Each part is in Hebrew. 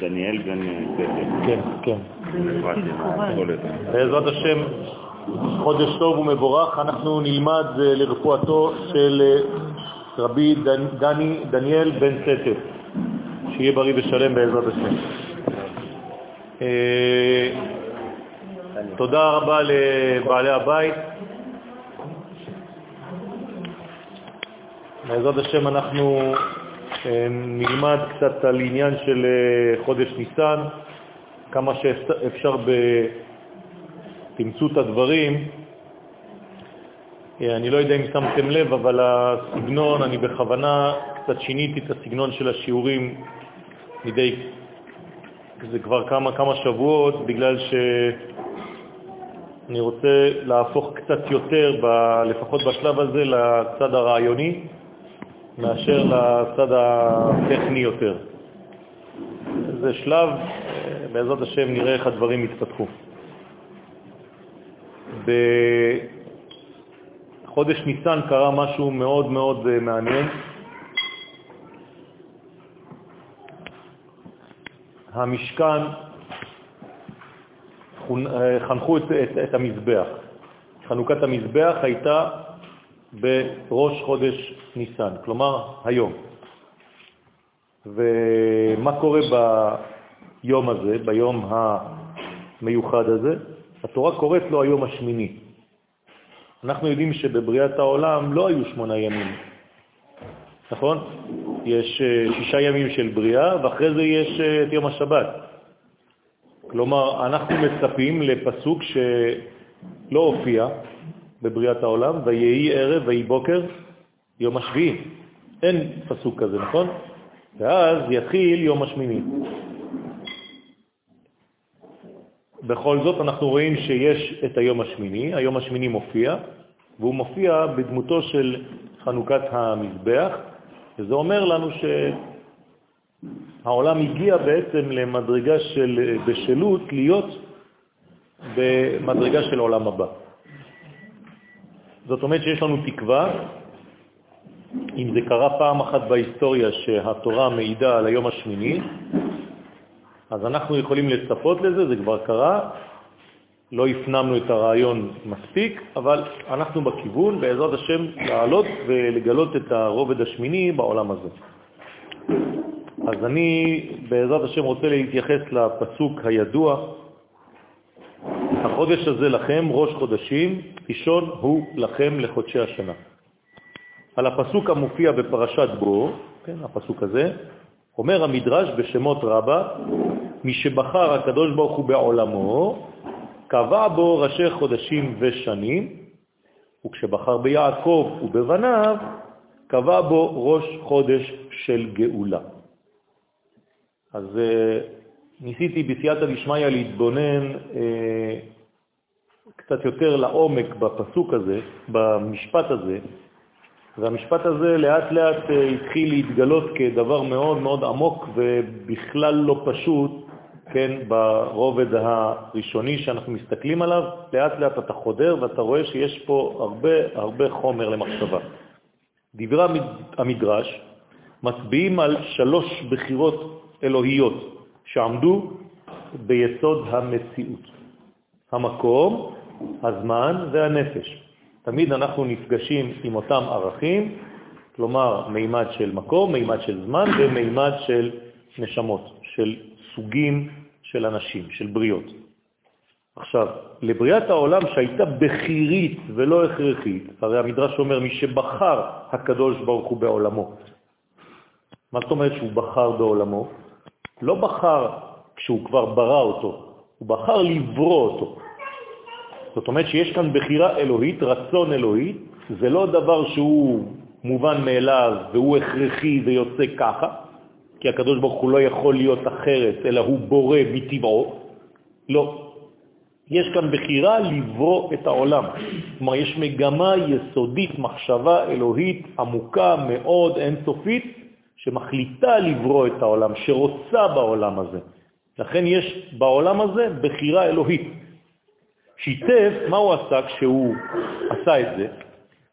דניאל בן ספר. כן, כן. בעזרת השם, חודש טוב ומבורך, אנחנו נלמד אה, לרפואתו של אה, רבי דני, דניאל בן סטף, שיהיה בריא ושלם בעזרת השם. אה, תודה רבה לבעלי הבית. בעזרת השם אנחנו נלמד קצת על עניין של חודש ניסן, כמה שאפשר בתמצות הדברים. אני לא יודע אם שמתם לב, אבל הסגנון, אני בכוונה קצת שיניתי את הסגנון של השיעורים מדי, זה כבר כמה כמה שבועות, בגלל שאני רוצה להפוך קצת יותר, ב, לפחות בשלב הזה, לצד הרעיוני, מאשר לצד הטכני יותר. זה שלב, בעזרת השם נראה איך הדברים יתפתחו. בחודש ניסן קרה משהו מאוד מאוד אה, מעניין. המשכן אה, חנכו את, את, את המזבח. חנוכת המזבח הייתה בראש חודש ניסן, כלומר היום. ומה קורה ביום הזה, ביום המיוחד הזה? התורה קוראת לו היום השמיני. אנחנו יודעים שבבריאת העולם לא היו שמונה ימים, נכון? יש אה, שישה ימים של בריאה, ואחרי זה יש אה, את יום השבת. כלומר, אנחנו מצפים לפסוק שלא הופיע בבריאת העולם, ויהי ערב ויהי בוקר יום השביעי. אין פסוק כזה, נכון? ואז יתחיל יום השמיני. בכל זאת אנחנו רואים שיש את היום השמיני, היום השמיני מופיע, והוא מופיע בדמותו של חנוכת המזבח, וזה אומר לנו שהעולם הגיע בעצם למדרגה של בשלות להיות במדרגה של עולם הבא. זאת אומרת שיש לנו תקווה, אם זה קרה פעם אחת בהיסטוריה שהתורה מעידה על היום השמיני, אז אנחנו יכולים לצפות לזה, זה כבר קרה, לא הפנמנו את הרעיון מספיק, אבל אנחנו בכיוון, בעזרת השם, לעלות ולגלות את הרובד השמיני בעולם הזה. אז אני בעזרת השם רוצה להתייחס לפסוק הידוע, החודש הזה לכם, ראש חודשים, ראשון הוא לכם לחודשי השנה. על הפסוק המופיע בפרשת בו, כן, הפסוק הזה, אומר המדרש בשמות רבה, מי שבחר הקדוש ברוך הוא בעולמו, קבע בו ראשי חודשים ושנים, וכשבחר ביעקב ובבניו, קבע בו ראש חודש של גאולה. אז uh, ניסיתי בסייעתא דשמיא להתבונן uh, קצת יותר לעומק בפסוק הזה, במשפט הזה, והמשפט הזה לאט לאט אה, התחיל להתגלות כדבר מאוד מאוד עמוק ובכלל לא פשוט, כן, ברובד הראשוני שאנחנו מסתכלים עליו, לאט לאט אתה חודר ואתה רואה שיש פה הרבה הרבה חומר למחשבה. דברי המדרש מצביעים על שלוש בחירות אלוהיות שעמדו ביסוד המציאות. המקום, הזמן והנפש. תמיד אנחנו נפגשים עם אותם ערכים, כלומר מימד של מקום, מימד של זמן ומימד של נשמות, של סוגים של אנשים, של בריאות. עכשיו, לבריאת העולם שהייתה בחירית ולא הכרחית, הרי המדרש אומר מי שבחר הקדוש ברוך הוא בעולמו. מה זאת אומרת שהוא בחר בעולמו? לא בחר כשהוא כבר ברא אותו, הוא בחר לברוא אותו. זאת אומרת שיש כאן בחירה אלוהית, רצון אלוהי, זה לא דבר שהוא מובן מאליו והוא הכרחי ויוצא ככה, כי הקדוש ברוך הוא לא יכול להיות אחרת, אלא הוא בורא מטבעו. לא. יש כאן בחירה לברוא את העולם. כלומר, יש מגמה יסודית, מחשבה אלוהית עמוקה מאוד, אינסופית, שמחליטה לברוא את העולם, שרוצה בעולם הזה. לכן יש בעולם הזה בחירה אלוהית. שיתף, מה הוא עשה כשהוא עשה את זה?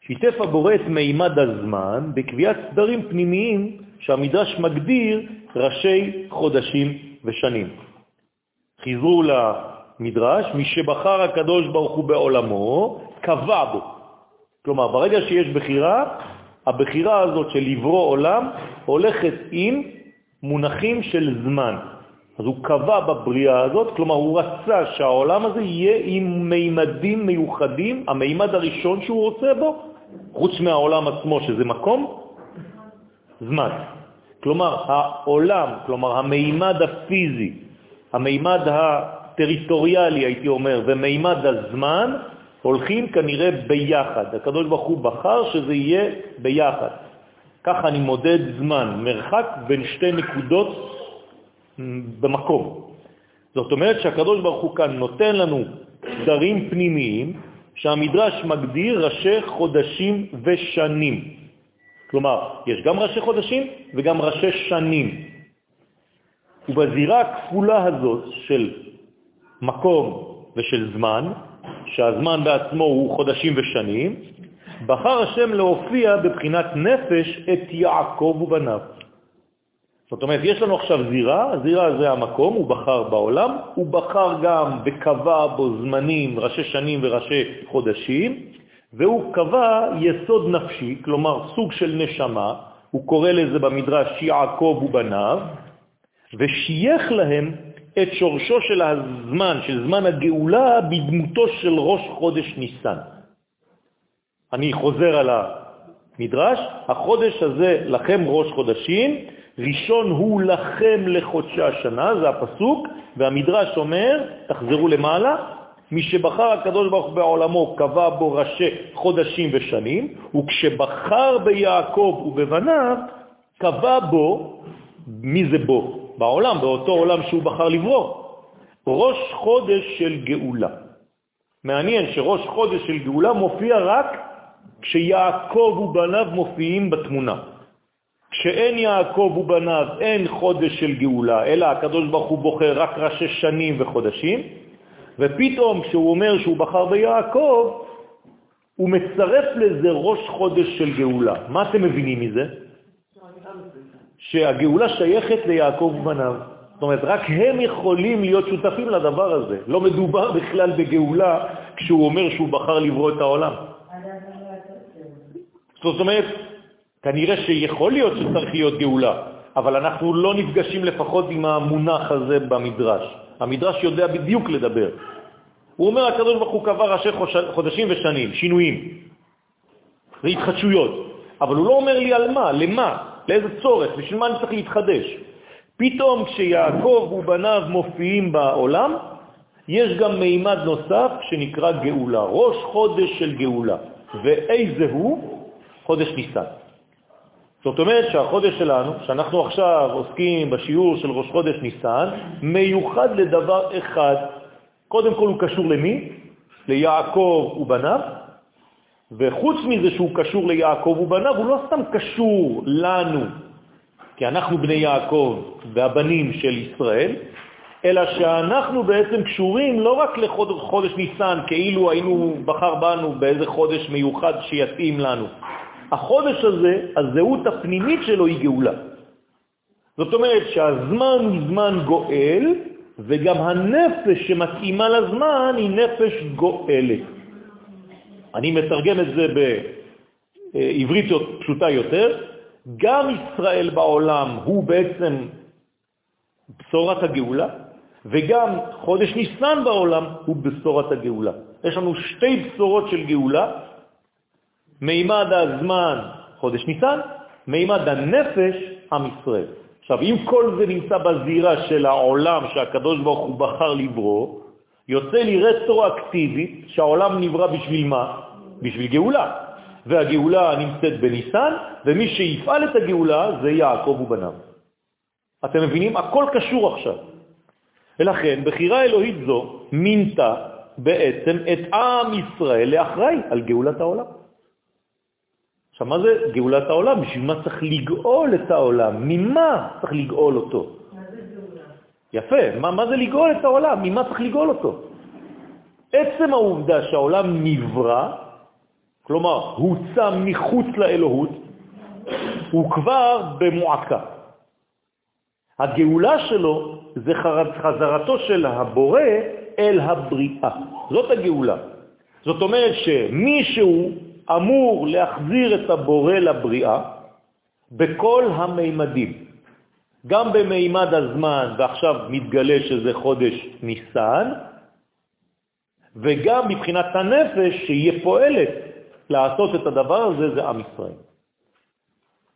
שיתף הבורא את מימד הזמן בקביעת סדרים פנימיים שהמדרש מגדיר ראשי חודשים ושנים. חיזרו למדרש, מי שבחר הקדוש ברוך הוא בעולמו, קבע בו. כלומר, ברגע שיש בחירה, הבחירה הזאת של לברוא עולם הולכת עם מונחים של זמן. אז הוא קבע בבריאה הזאת, כלומר הוא רצה שהעולם הזה יהיה עם מימדים מיוחדים, המימד הראשון שהוא רוצה בו, חוץ מהעולם עצמו שזה מקום, זמן. כלומר העולם, כלומר המימד הפיזי, המימד הטריטוריאלי הייתי אומר, ומימד הזמן, הולכים כנראה ביחד. הקדוש ברוך הוא בחר שזה יהיה ביחד. ככה אני מודד זמן, מרחק בין שתי נקודות במקום. זאת אומרת שהקדוש ברוך הוא כאן נותן לנו סדרים פנימיים שהמדרש מגדיר ראשי חודשים ושנים. כלומר, יש גם ראשי חודשים וגם ראשי שנים. ובזירה הכפולה הזאת של מקום ושל זמן, שהזמן בעצמו הוא חודשים ושנים, בחר השם להופיע בבחינת נפש את יעקב ובניו. זאת אומרת, יש לנו עכשיו זירה, הזירה זה המקום, הוא בחר בעולם, הוא בחר גם וקבע בו זמנים, ראשי שנים וראשי חודשים, והוא קבע יסוד נפשי, כלומר סוג של נשמה, הוא קורא לזה במדרש יעקב ובניו, ושייך להם את שורשו של הזמן, של זמן הגאולה, בדמותו של ראש חודש ניסן. אני חוזר על המדרש, החודש הזה לכם ראש חודשים, ראשון הוא לכם לחודשי השנה, זה הפסוק, והמדרש אומר, תחזרו למעלה, מי שבחר הקדוש ברוך בעולמו קבע בו ראשי חודשים ושנים, וכשבחר ביעקב ובבניו, קבע בו, מי זה בו? בעולם, באותו עולם שהוא בחר לברוא, ראש חודש של גאולה. מעניין שראש חודש של גאולה מופיע רק כשיעקב ובניו מופיעים בתמונה. כשאין יעקב ובניו אין חודש של גאולה, אלא הקדוש ברוך הוא בוחר רק ראשי שנים וחודשים, ופתאום כשהוא אומר שהוא בחר ביעקב, הוא מצרף לזה ראש חודש של גאולה. מה אתם מבינים מזה? שהגאולה שייכת ליעקב ובניו. זאת אומרת, רק הם יכולים להיות שותפים לדבר הזה. לא מדובר בכלל בגאולה כשהוא אומר שהוא בחר לברוא את העולם. זאת אומרת, כנראה שיכול להיות שצריך להיות גאולה, אבל אנחנו לא נפגשים לפחות עם המונח הזה במדרש. המדרש יודע בדיוק לדבר. הוא אומר, הקדוש ברוך הוא קבע ראשי חודשים ושנים, שינויים, זה התחדשויות, אבל הוא לא אומר לי על מה, למה, לאיזה צורך, בשביל מה אני צריך להתחדש. פתאום כשיעקב ובניו מופיעים בעולם, יש גם מימד נוסף שנקרא גאולה, ראש חודש של גאולה. ואיזה הוא? חודש ניסן. זאת אומרת שהחודש שלנו, שאנחנו עכשיו עוסקים בשיעור של ראש חודש ניסן, מיוחד לדבר אחד. קודם כל הוא קשור למי? ליעקב ובניו, וחוץ מזה שהוא קשור ליעקב ובניו, הוא לא סתם קשור לנו, כי אנחנו בני יעקב והבנים של ישראל, אלא שאנחנו בעצם קשורים לא רק לחודש ניסן, כאילו היינו בחר בנו באיזה חודש מיוחד שיתאים לנו, החודש הזה, הזהות הפנימית שלו היא גאולה. זאת אומרת שהזמן הוא זמן גואל, וגם הנפש שמתאימה לזמן היא נפש גואלת. אני מתרגם את זה בעברית פשוטה יותר, גם ישראל בעולם הוא בעצם בשורת הגאולה, וגם חודש ניסן בעולם הוא בשורת הגאולה. יש לנו שתי בשורות של גאולה, מימד הזמן, חודש ניסן, מימד הנפש, עם ישראל. עכשיו, אם כל זה נמצא בזירה של העולם שהקדוש ברוך הוא בחר לברוא, יוצא לי רטרואקטיבית שהעולם נברא בשביל מה? בשביל גאולה. והגאולה נמצאת בניסן, ומי שיפעל את הגאולה זה יעקב ובניו. אתם מבינים? הכל קשור עכשיו. ולכן, בחירה אלוהית זו מינתה בעצם את עם ישראל לאחראי על גאולת העולם. עכשיו, מה זה גאולת העולם? בשביל מה צריך לגאול את העולם? ממה צריך לגאול אותו? מה זה גאולה? יפה, מה, מה זה לגאול את העולם? ממה צריך לגאול אותו? עצם העובדה שהעולם נברא, כלומר, הוצא מחוץ לאלוהות, הוא כבר במועקה. הגאולה שלו זה חזרתו של הבורא אל הבריאה. זאת הגאולה. זאת אומרת שמישהו אמור להחזיר את הבורא לבריאה בכל המימדים. גם במימד הזמן, ועכשיו מתגלה שזה חודש ניסן, וגם מבחינת הנפש שיהיה פועלת לעשות את הדבר הזה, זה עם ישראל.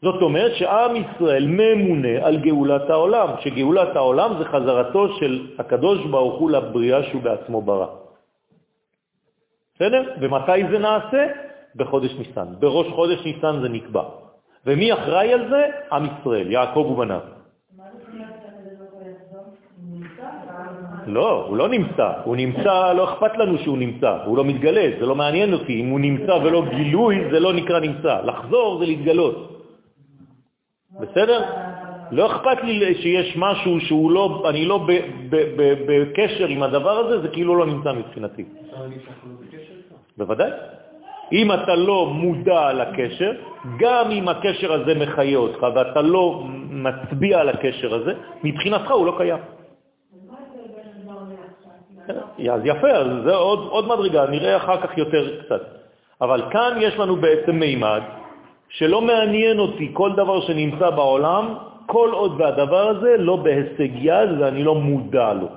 זאת אומרת שעם ישראל ממונה על גאולת העולם, שגאולת העולם זה חזרתו של הקדוש ברוך הוא לבריאה שהוא בעצמו ברא. בסדר? ומתי זה נעשה? בחודש ניסן. בראש חודש ניסן זה נקבע. ומי אחראי על זה? עם ישראל, יעקב ובניו. לא, הוא לא נמצא. הוא נמצא, לא אכפת לנו שהוא נמצא, הוא לא מתגלה, זה לא מעניין אותי. אם הוא נמצא ולא גילוי, זה לא נקרא נמצא. לחזור זה להתגלות. בסדר? לא אכפת לי שיש משהו שהוא לא, אני לא בקשר עם הדבר הזה, זה כאילו לא נמצא מבחינתי. בוודאי. אם אתה לא מודע לקשר, גם אם הקשר הזה מחיה אותך ואתה לא מצביע על הקשר הזה, מבחינתך הוא לא קיים. אז יפה, אז זה עוד, עוד מדרגה, נראה אחר כך יותר קצת. אבל כאן יש לנו בעצם מימד שלא מעניין אותי כל דבר שנמצא בעולם, כל עוד והדבר הזה לא בהישג יד ואני לא מודע לו.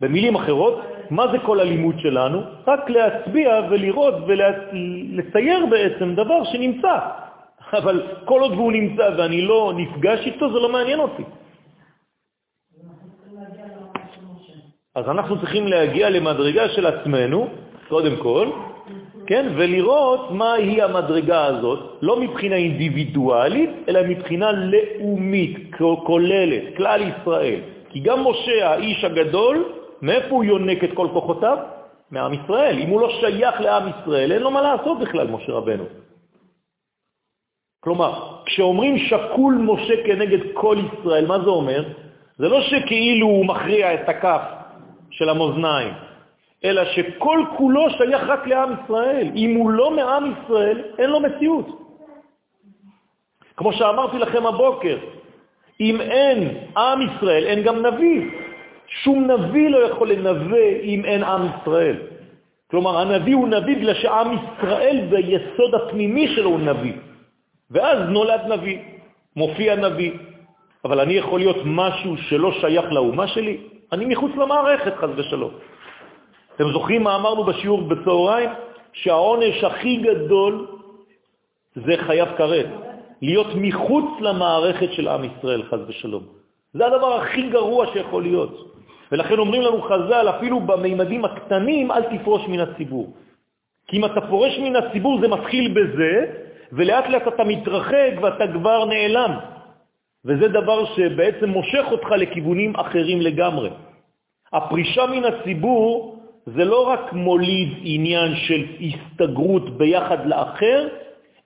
במילים אחרות, מה זה כל הלימוד שלנו? רק להצביע ולראות ולצייר בעצם דבר שנמצא. אבל כל עוד הוא נמצא ואני לא נפגש איתו, זה לא מעניין אותי. אז אנחנו צריכים להגיע למדרגה של עצמנו, קודם כל, כן, ולראות מהי המדרגה הזאת, לא מבחינה אינדיבידואלית, אלא מבחינה לאומית, כוללת, כלל ישראל. כי גם משה, האיש הגדול, מאיפה הוא יונק את כל כוחותיו? מעם ישראל. אם הוא לא שייך לעם ישראל, אין לו מה לעשות בכלל, משה רבנו. כלומר, כשאומרים שקול משה כנגד כל ישראל, מה זה אומר? זה לא שכאילו הוא מכריע את הכף של המאזניים, אלא שכל כולו שייך רק לעם ישראל. אם הוא לא מעם ישראל, אין לו מציאות. כמו שאמרתי לכם הבוקר, אם אין עם ישראל, אין גם נביא. שום נביא לא יכול לנבא אם אין עם ישראל. כלומר, הנביא הוא נביא בגלל שעם ישראל ביסוד הפנימי שלו הוא נביא. ואז נולד נביא, מופיע נביא. אבל אני יכול להיות משהו שלא שייך לאומה שלי? אני מחוץ למערכת, חז ושלום. אתם זוכרים מה אמרנו בשיעור בצהריים? שהעונש הכי גדול זה חייב כרת, להיות מחוץ למערכת של עם ישראל, חז ושלום. זה הדבר הכי גרוע שיכול להיות. ולכן אומרים לנו חז"ל, אפילו במימדים הקטנים, אל תפרוש מן הציבור. כי אם אתה פורש מן הציבור זה מתחיל בזה, ולאט לאט אתה מתרחק ואתה כבר נעלם. וזה דבר שבעצם מושך אותך לכיוונים אחרים לגמרי. הפרישה מן הציבור זה לא רק מוליד עניין של הסתגרות ביחד לאחר,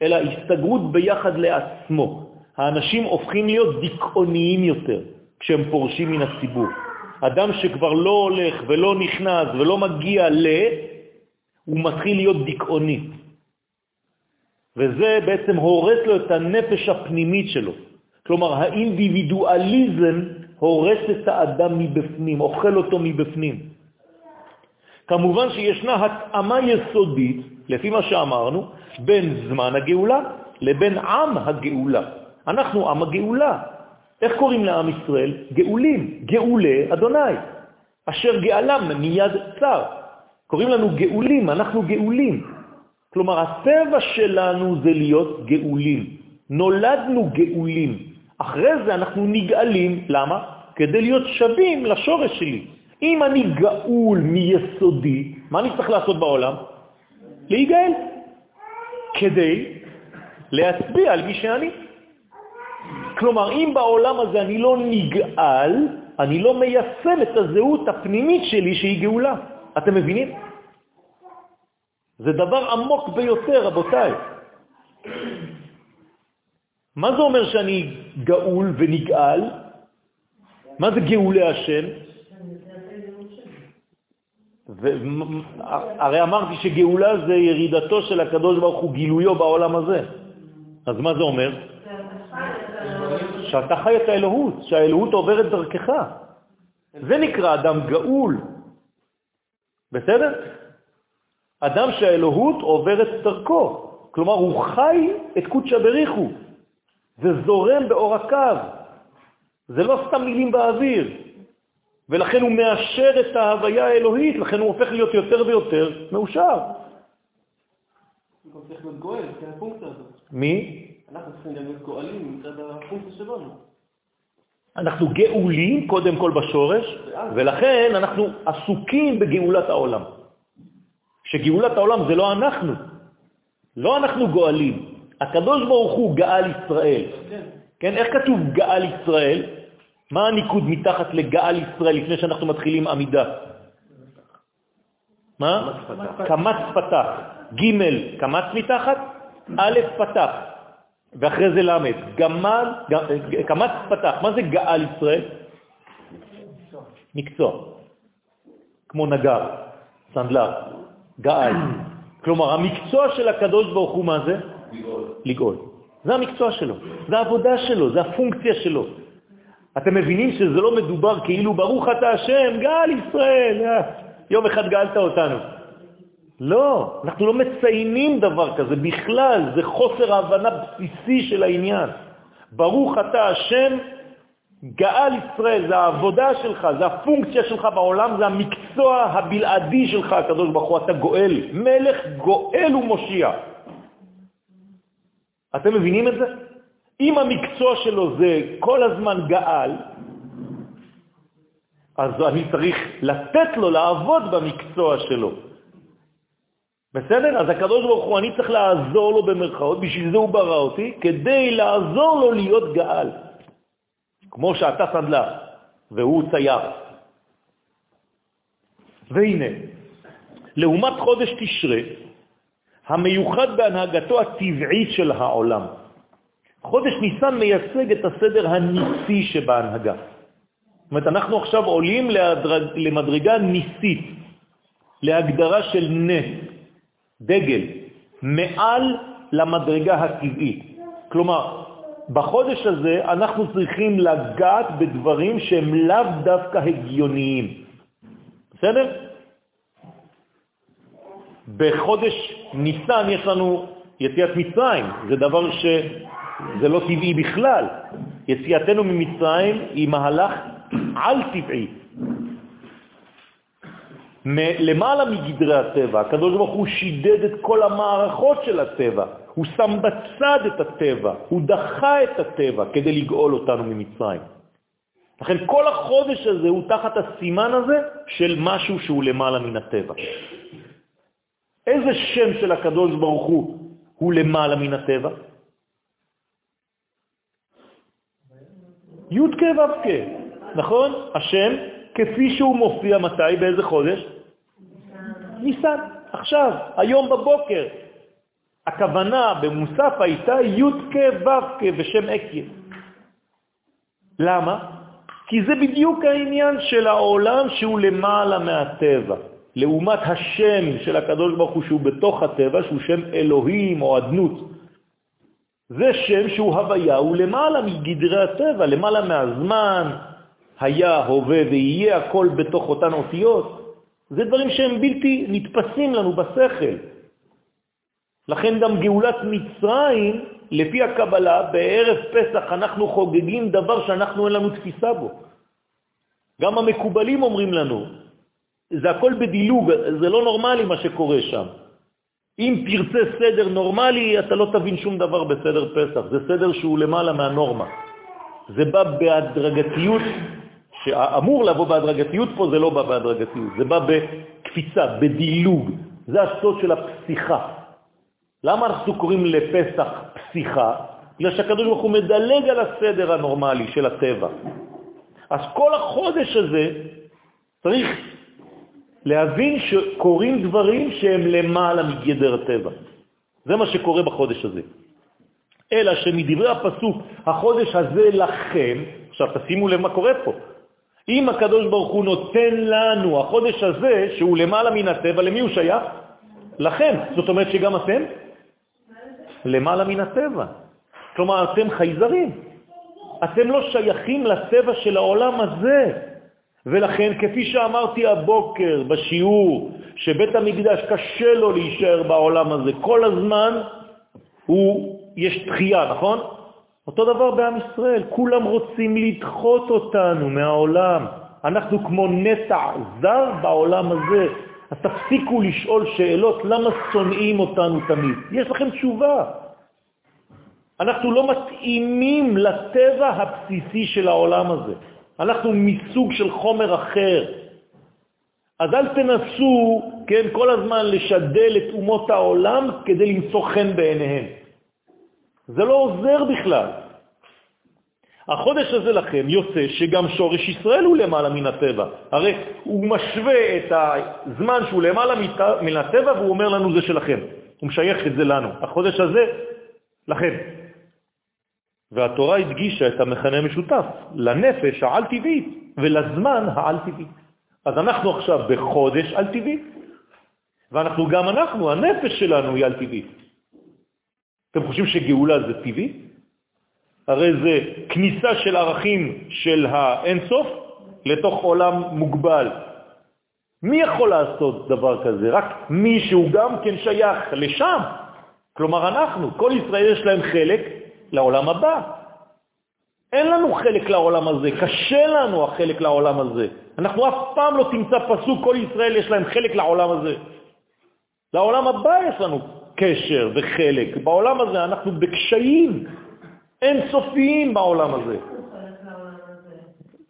אלא הסתגרות ביחד לעצמו. האנשים הופכים להיות דיכאוניים יותר כשהם פורשים מן הציבור. אדם שכבר לא הולך ולא נכנס ולא מגיע ל... הוא מתחיל להיות דיכאוני. וזה בעצם הורס לו את הנפש הפנימית שלו. כלומר, האינדיבידואליזם הורס את האדם מבפנים, אוכל אותו מבפנים. כמובן שישנה התאמה יסודית, לפי מה שאמרנו, בין זמן הגאולה לבין עם הגאולה. אנחנו עם הגאולה. איך קוראים לעם ישראל? גאולים, גאולי אדוני, אשר גאלם מיד צר. קוראים לנו גאולים, אנחנו גאולים. כלומר, הטבע שלנו זה להיות גאולים. נולדנו גאולים. אחרי זה אנחנו נגאלים. למה? כדי להיות שווים לשורש שלי. אם אני גאול מיסודי, מה אני צריך לעשות בעולם? להיגאל. כדי להצביע על מי שאני. כלומר, אם בעולם הזה אני לא נגאל, אני לא מיישם את הזהות הפנימית שלי שהיא גאולה. אתם מבינים? זה דבר עמוק ביותר, רבותיי. מה זה אומר שאני גאול ונגאל? מה זה גאולי השם? הרי אמרתי שגאולה זה ירידתו של הקדוש ברוך הוא, גילויו בעולם הזה. אז מה זה אומר? שאתה חי את האלוהות, שהאלוהות עוברת דרכך. זה נקרא אדם גאול. בסדר? אדם שהאלוהות עוברת דרכו. כלומר, הוא חי את קודשא בריחו. זה זורם בעורקיו. זה לא סתם מילים באוויר. ולכן הוא מאשר את ההוויה האלוהית, לכן הוא הופך להיות יותר ויותר מאושר. מי? אנחנו צריכים גם להיות גואלים מצד הפונקציה שלנו. אנחנו גאולים קודם כל בשורש, ולכן אנחנו עסוקים בגאולת העולם. שגאולת העולם זה לא אנחנו, לא אנחנו גואלים. הקדוש ברוך הוא גאל ישראל. כן. כן, איך כתוב גאל ישראל? מה הניקוד מתחת לגאל ישראל לפני שאנחנו מתחילים עמידה? מה? קמץ פתח. ג' קמץ מתחת, א' פתח, ואחרי זה למד. גמל, קמץ פתח. מה זה גאל ישראל? מקצוע. כמו נגר, סנדלר, גאל. כלומר, המקצוע של הקדוש ברוך הוא מה זה? לגאול. זה המקצוע שלו, זה העבודה שלו, זה הפונקציה שלו. אתם מבינים שזה לא מדובר כאילו ברוך אתה השם, גאל ישראל, אה, יום אחד גאלת אותנו. לא, אנחנו לא מציינים דבר כזה בכלל, זה חוסר הבנה בסיסי של העניין. ברוך אתה השם, גאל ישראל, זה העבודה שלך, זה הפונקציה שלך בעולם, זה המקצוע הבלעדי שלך, הקדוש ברוך הוא, אתה גואל, מלך גואל ומושיע. אתם מבינים את זה? אם המקצוע שלו זה כל הזמן גאל, אז אני צריך לתת לו לעבוד במקצוע שלו. בסדר? אז הקדוש ברוך הוא, אני צריך לעזור לו במרכאות, בשביל זה הוא ברא אותי, כדי לעזור לו להיות גאל. כמו שאתה סנדלר, והוא צייר. והנה, לעומת חודש תשרה, המיוחד בהנהגתו הטבעית של העולם. חודש ניסן מייצג את הסדר הניסי שבהנהגה. זאת אומרת, אנחנו עכשיו עולים להדרג, למדרגה ניסית, להגדרה של נס, דגל, מעל למדרגה הטבעית. כלומר, בחודש הזה אנחנו צריכים לגעת בדברים שהם לאו דווקא הגיוניים. בסדר? בחודש ניסן יש לנו יציאת מצרים, זה דבר שזה לא טבעי בכלל. יציאתנו ממצרים היא מהלך על-טבעי. למעלה מגדרי הטבע, הקדוש ברוך הוא שידד את כל המערכות של הטבע, הוא שם בצד את הטבע, הוא דחה את הטבע כדי לגאול אותנו ממצרים. לכן כל החודש הזה הוא תחת הסימן הזה של משהו שהוא למעלה מן הטבע. איזה שם של הקדוש ברוך הוא הוא למעלה מן הטבע? י' כ' ו' כ', נכון? השם כפי שהוא מופיע מתי? באיזה חודש? ניסן, עכשיו, היום בבוקר. הכוונה במוסף הייתה י' כ' ו' כ' בשם אקיה. למה? כי זה בדיוק העניין של העולם שהוא למעלה מהטבע. לעומת השם של הקדוש ברוך הוא שהוא בתוך הטבע, שהוא שם אלוהים או אדנות. זה שם שהוא הוויה, הוא למעלה מגדרי הטבע, למעלה מהזמן, היה, הווה ויהיה, הכל בתוך אותן אותיות. זה דברים שהם בלתי נתפסים לנו בשכל. לכן גם גאולת מצרים, לפי הקבלה, בערב פסח אנחנו חוגגים דבר שאנחנו אין לנו תפיסה בו. גם המקובלים אומרים לנו, זה הכל בדילוג, זה לא נורמלי מה שקורה שם. אם תרצה סדר נורמלי, אתה לא תבין שום דבר בסדר פסח. זה סדר שהוא למעלה מהנורמה. זה בא בהדרגתיות, שאמור לבוא בהדרגתיות פה, זה לא בא בהדרגתיות. זה בא בקפיצה, בדילוג. זה הסוד של הפסיכה. למה אנחנו קוראים לפסח פסיכה? בגלל שהקדוש ברוך הוא מדלג על הסדר הנורמלי של הטבע. אז כל החודש הזה צריך להבין שקורים דברים שהם למעלה מגדר הטבע. זה מה שקורה בחודש הזה. אלא שמדברי הפסוק, החודש הזה לכם, עכשיו תשימו לב מה קורה פה. אם הקדוש ברוך הוא נותן לנו, החודש הזה, שהוא למעלה מן הטבע, למי הוא שייך? לכם. זאת אומרת שגם אתם למעלה מן הטבע. כלומר, אתם חייזרים. אתם לא שייכים לטבע של העולם הזה. ולכן, כפי שאמרתי הבוקר בשיעור, שבית המקדש קשה לו להישאר בעולם הזה, כל הזמן הוא, יש דחייה, נכון? אותו דבר בעם ישראל, כולם רוצים לדחות אותנו מהעולם. אנחנו כמו נטע זר בעולם הזה. אז תפסיקו לשאול שאלות למה שונאים אותנו תמיד. יש לכם תשובה. אנחנו לא מתאימים לטבע הבסיסי של העולם הזה. אנחנו מסוג של חומר אחר. אז אל תנסו, כן, כל הזמן לשדל את אומות העולם כדי למצוא חן בעיניהם. זה לא עוזר בכלל. החודש הזה לכם יוצא שגם שורש ישראל הוא למעלה מן הטבע. הרי הוא משווה את הזמן שהוא למעלה מן הטבע והוא אומר לנו זה שלכם. הוא משייך את זה לנו. החודש הזה, לכם. והתורה הדגישה את המכנה המשותף לנפש העל-טבעית ולזמן העל-טבעי. אז אנחנו עכשיו בחודש על-טבעי, ואנחנו גם אנחנו, הנפש שלנו היא על-טבעית. אתם חושבים שגאולה זה טבעי? הרי זה כניסה של ערכים של האינסוף לתוך עולם מוגבל. מי יכול לעשות דבר כזה? רק מי שהוא גם כן שייך לשם. כלומר אנחנו, כל ישראל יש להם חלק לעולם הבא. אין לנו חלק לעולם הזה, קשה לנו החלק לעולם הזה. אנחנו אף פעם לא תמצא פסוק, כל ישראל יש להם חלק לעולם הזה. לעולם הבא יש לנו קשר וחלק. בעולם הזה אנחנו בקשיים אין סופיים בעולם הזה.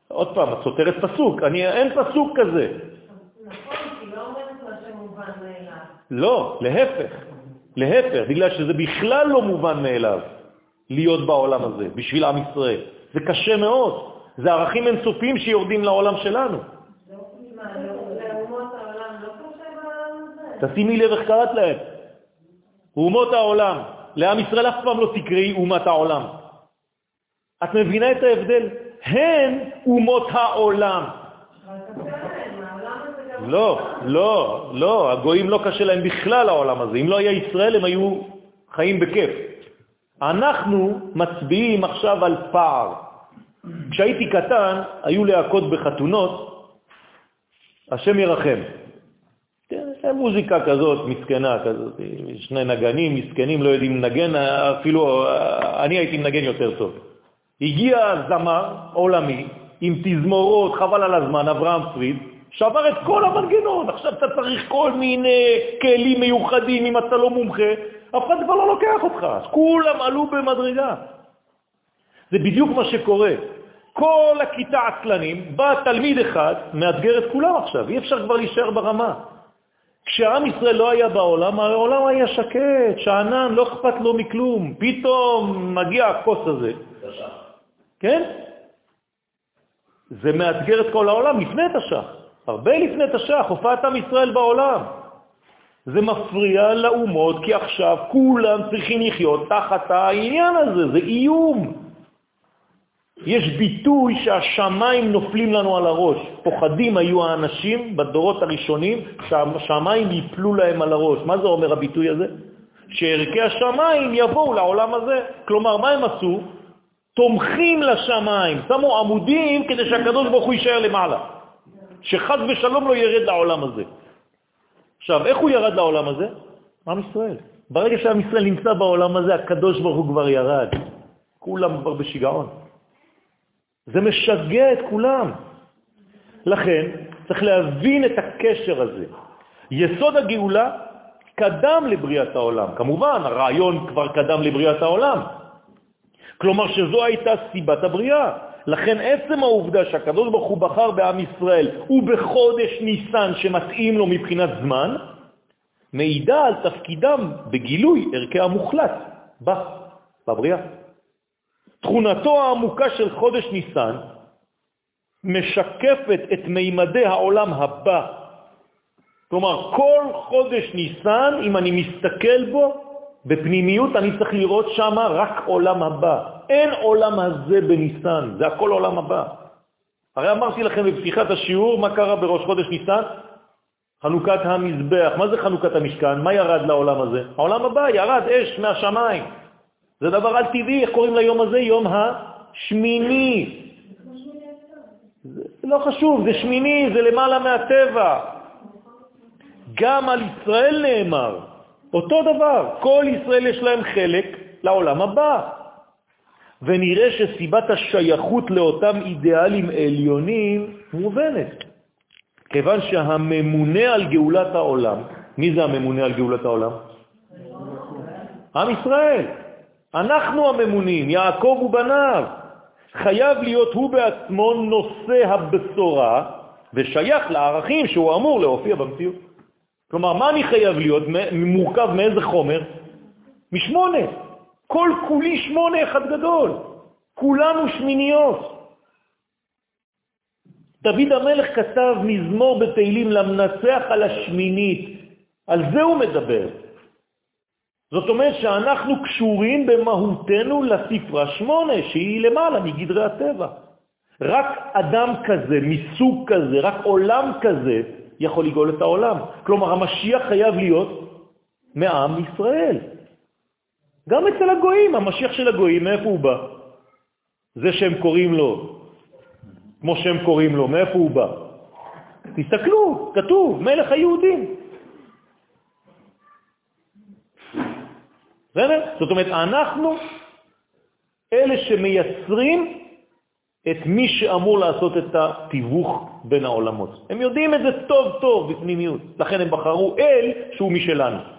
עוד פעם, את סותרת פסוק, אני, אין פסוק כזה. לא, להפך, להפך, בגלל שזה בכלל לא מובן מאליו. להיות בעולם הזה, בשביל עם ישראל. זה קשה מאוד. זה ערכים אינסופיים שיורדים לעולם שלנו. תשימי לב איך קראת להם. אומות העולם. לעם ישראל אף פעם לא תקראי אומת העולם. את מבינה את ההבדל? הן אומות העולם. לא, לא, לא, הגויים לא קשה להם בכלל העולם הזה. אם לא היה ישראל, הם היו חיים בכיף. אנחנו מצביעים עכשיו על פער. כשהייתי קטן, היו להקות בחתונות, השם ירחם. כן, מוזיקה כזאת, מסכנה כזאת, שני נגנים, מסכנים, לא יודעים לנגן, אפילו אני הייתי מנגן יותר טוב. הגיע זמר עולמי עם תזמורות, חבל על הזמן, אברהם פריד, שבר את כל המנגנון. עכשיו אתה צריך כל מיני כלים מיוחדים אם אתה לא מומחה, אף אחד כבר לא לוקח אותך. אז כולם עלו במדרגה. זה בדיוק מה שקורה. כל הכיתה עצלנים, בא תלמיד אחד, מאתגר את כולם עכשיו, אי אפשר כבר להישאר ברמה. כשעם ישראל לא היה בעולם, העולם היה שקט, שענן, לא אכפת לו מכלום. פתאום מגיע הכוס הזה. כן? זה מאתגר את כל העולם לפני תש"ח, הרבה לפני תש"ח, הופעת עם ישראל בעולם. זה מפריע לאומות, כי עכשיו כולם צריכים לחיות תחת העניין הזה, זה איום. יש ביטוי שהשמיים נופלים לנו על הראש. פוחדים היו האנשים בדורות הראשונים שהשמיים ייפלו להם על הראש. מה זה אומר הביטוי הזה? שערכי השמיים יבואו לעולם הזה. כלומר, מה הם עשו? תומכים לשמיים, שמו עמודים כדי שהקדוש ברוך הוא יישאר למעלה. שחז ושלום לא ירד לעולם הזה. עכשיו, איך הוא ירד לעולם הזה? עם ישראל. ברגע שעם ישראל נמצא בעולם הזה, הקדוש ברוך הוא כבר ירד. כולם כבר בשיגעון. זה משגע את כולם. לכן, צריך להבין את הקשר הזה. יסוד הגאולה קדם לבריאת העולם. כמובן, הרעיון כבר קדם לבריאת העולם. כלומר שזו הייתה סיבת הבריאה. לכן עצם העובדה שהקדוש ברוך הוא בחר בעם ישראל ובחודש ניסן שמתאים לו מבחינת זמן, מעידה על תפקידם בגילוי ערכי המוחלט בה, בבריאה. תכונתו העמוקה של חודש ניסן משקפת את מימדי העולם הבא. כלומר, כל חודש ניסן, אם אני מסתכל בו, בפנימיות אני צריך לראות שם רק עולם הבא. אין עולם הזה בניסן, זה הכל עולם הבא. הרי אמרתי לכם בפתיחת השיעור מה קרה בראש חודש ניסן? חנוכת המזבח. מה זה חנוכת המשכן? מה ירד לעולם הזה? העולם הבא ירד אש מהשמיים. זה דבר על טבעי, איך קוראים ליום הזה? יום שמיני. זה לא חשוב, זה שמיני, זה למעלה מהטבע. גם על ישראל נאמר, אותו דבר, כל ישראל יש להם חלק לעולם הבא. ונראה שסיבת השייכות לאותם אידיאלים עליונים מובנת. כיוון שהממונה על גאולת העולם, מי זה הממונה על גאולת העולם? עם ישראל. אנחנו הממונים, יעקב ובניו. חייב להיות הוא בעצמו נושא הבשורה ושייך לערכים שהוא אמור להופיע במציאות. כלומר, מה אני חייב להיות? מורכב מאיזה חומר? משמונה. כל כולי שמונה אחד גדול. כולנו שמיניות. דוד המלך כתב מזמור בתהילים למנצח על השמינית. על זה הוא מדבר. זאת אומרת שאנחנו קשורים במהותנו לספרה שמונה, שהיא למעלה מגדרי הטבע. רק אדם כזה, מסוג כזה, רק עולם כזה, יכול לגאול את העולם. כלומר, המשיח חייב להיות מעם ישראל. גם אצל הגויים, המשיח של הגויים, מאיפה הוא בא? זה שהם קוראים לו, כמו שהם קוראים לו, מאיפה הוא בא? תסתכלו, כתוב, מלך היהודים. בסדר? זאת אומרת, אנחנו אלה שמייצרים את מי שאמור לעשות את התיווך בין העולמות. הם יודעים את זה טוב טוב בפנימיות, לכן הם בחרו אל שהוא משלנו.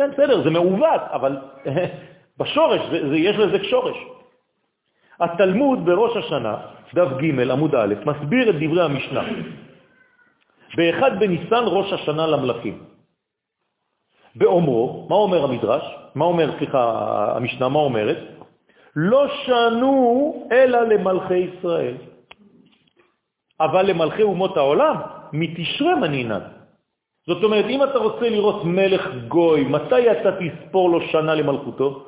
זה בסדר, זה מעוות, אבל בשורש, זה, זה, יש לזה שורש. התלמוד בראש השנה, דף ג' עמוד א', מסביר את דברי המשנה. באחד בניסן ראש השנה למלכים. באומרו, מה אומר המדרש? מה אומר, סליחה, המשנה, מה אומרת? לא שנו אלא למלכי ישראל. אבל למלכי אומות העולם, מתשרה מנינן. זאת אומרת, אם אתה רוצה לראות מלך גוי, מתי אתה תספור לו שנה למלכותו?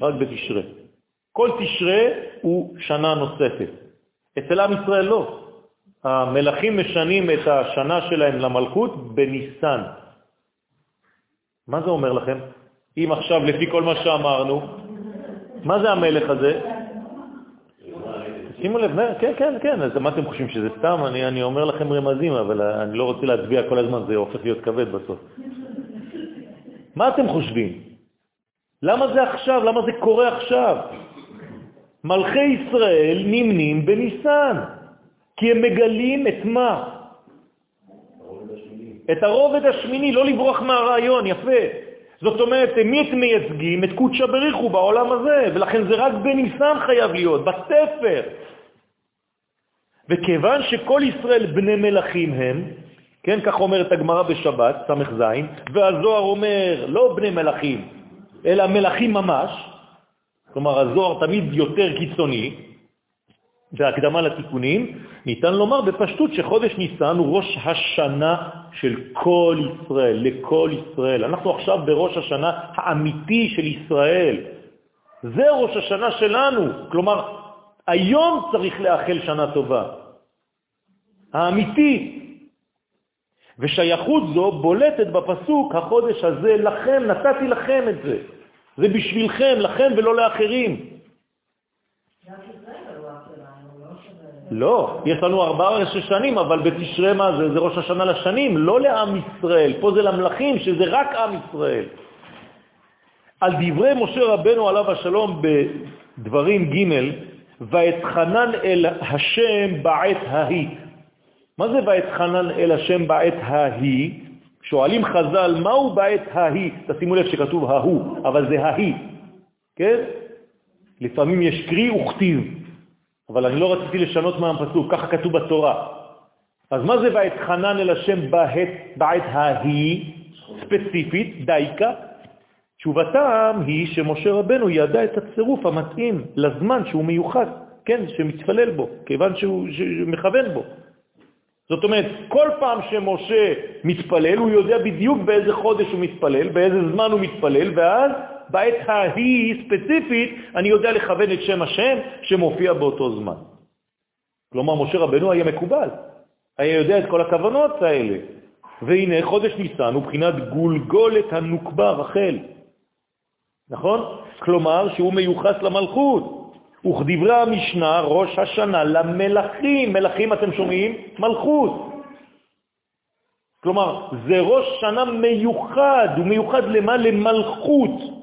רק בתשרה. כל תשרה הוא שנה נוספת. אצל עם ישראל לא. המלכים משנים את השנה שלהם למלכות בניסן. מה זה אומר לכם? אם עכשיו, לפי כל מה שאמרנו, מה זה המלך הזה? שימו לב, כן, כן, כן, אז מה אתם חושבים, שזה סתם? אני, אני אומר לכם רמזים, אבל אני לא רוצה להצביע כל הזמן, זה הופך להיות כבד בסוף. מה אתם חושבים? למה זה עכשיו? למה זה קורה עכשיו? מלכי ישראל נמנים בניסן, כי הם מגלים את מה? את הרובד השמיני, לא לברוח מהרעיון, יפה. זאת אומרת, מי את מייצגים? את קודשא בריחו בעולם הזה, ולכן זה רק בניסן חייב להיות, בספר. וכיוון שכל ישראל בני מלכים הם, כן, כך אומרת הגמרא בשבת, ס"ז, והזוהר אומר לא בני מלכים, אלא מלכים ממש, כלומר הזוהר תמיד יותר קיצוני, והקדמה לתיקונים, ניתן לומר בפשטות שחודש ניסן הוא ראש השנה של כל ישראל, לכל ישראל. אנחנו עכשיו בראש השנה האמיתי של ישראל. זה ראש השנה שלנו. כלומר, היום צריך לאחל שנה טובה. האמיתית. ושייכות זו בולטת בפסוק, החודש הזה לכם, נתתי לכם את זה. זה בשבילכם, לכם ולא לאחרים. לא, יש לנו ארבעה ראשי שנים, אבל בתשרה מה זה? זה ראש השנה לשנים, לא לעם ישראל. פה זה למלכים, שזה רק עם ישראל. על דברי משה רבנו עליו השלום בדברים ג' ואתחנן אל השם בעת ההיא. מה זה ואתחנן אל השם בעת ההיא? שואלים חז"ל, מהו בעת ההיא? תשימו לב שכתוב ההוא, אבל זה ההיא, כן? לפעמים יש קרי וכתיב. אבל אני לא רציתי לשנות מהפסוק, ככה כתוב בתורה. אז מה זה ואתחנן אל השם בעת, בעת ההיא, ספציפית, דייקה? תשובתם היא שמשה רבנו ידע את הצירוף המתאים לזמן שהוא מיוחד, כן, שמתפלל בו, כיוון שהוא מכוון בו. זאת אומרת, כל פעם שמשה מתפלל, הוא יודע בדיוק באיזה חודש הוא מתפלל, באיזה זמן הוא מתפלל, ואז בעת ההיא ספציפית, אני יודע לכוון את שם השם שמופיע באותו זמן. כלומר, משה רבנו היה מקובל, היה יודע את כל הכוונות האלה. והנה, חודש ניסן הוא בחינת גולגולת הנוקבה רחל. נכון? כלומר שהוא מיוחס למלכות. וכדברי המשנה, ראש השנה למלכים, מלכים אתם שומעים? מלכות. כלומר, זה ראש שנה מיוחד, הוא מיוחד למה? למלכות.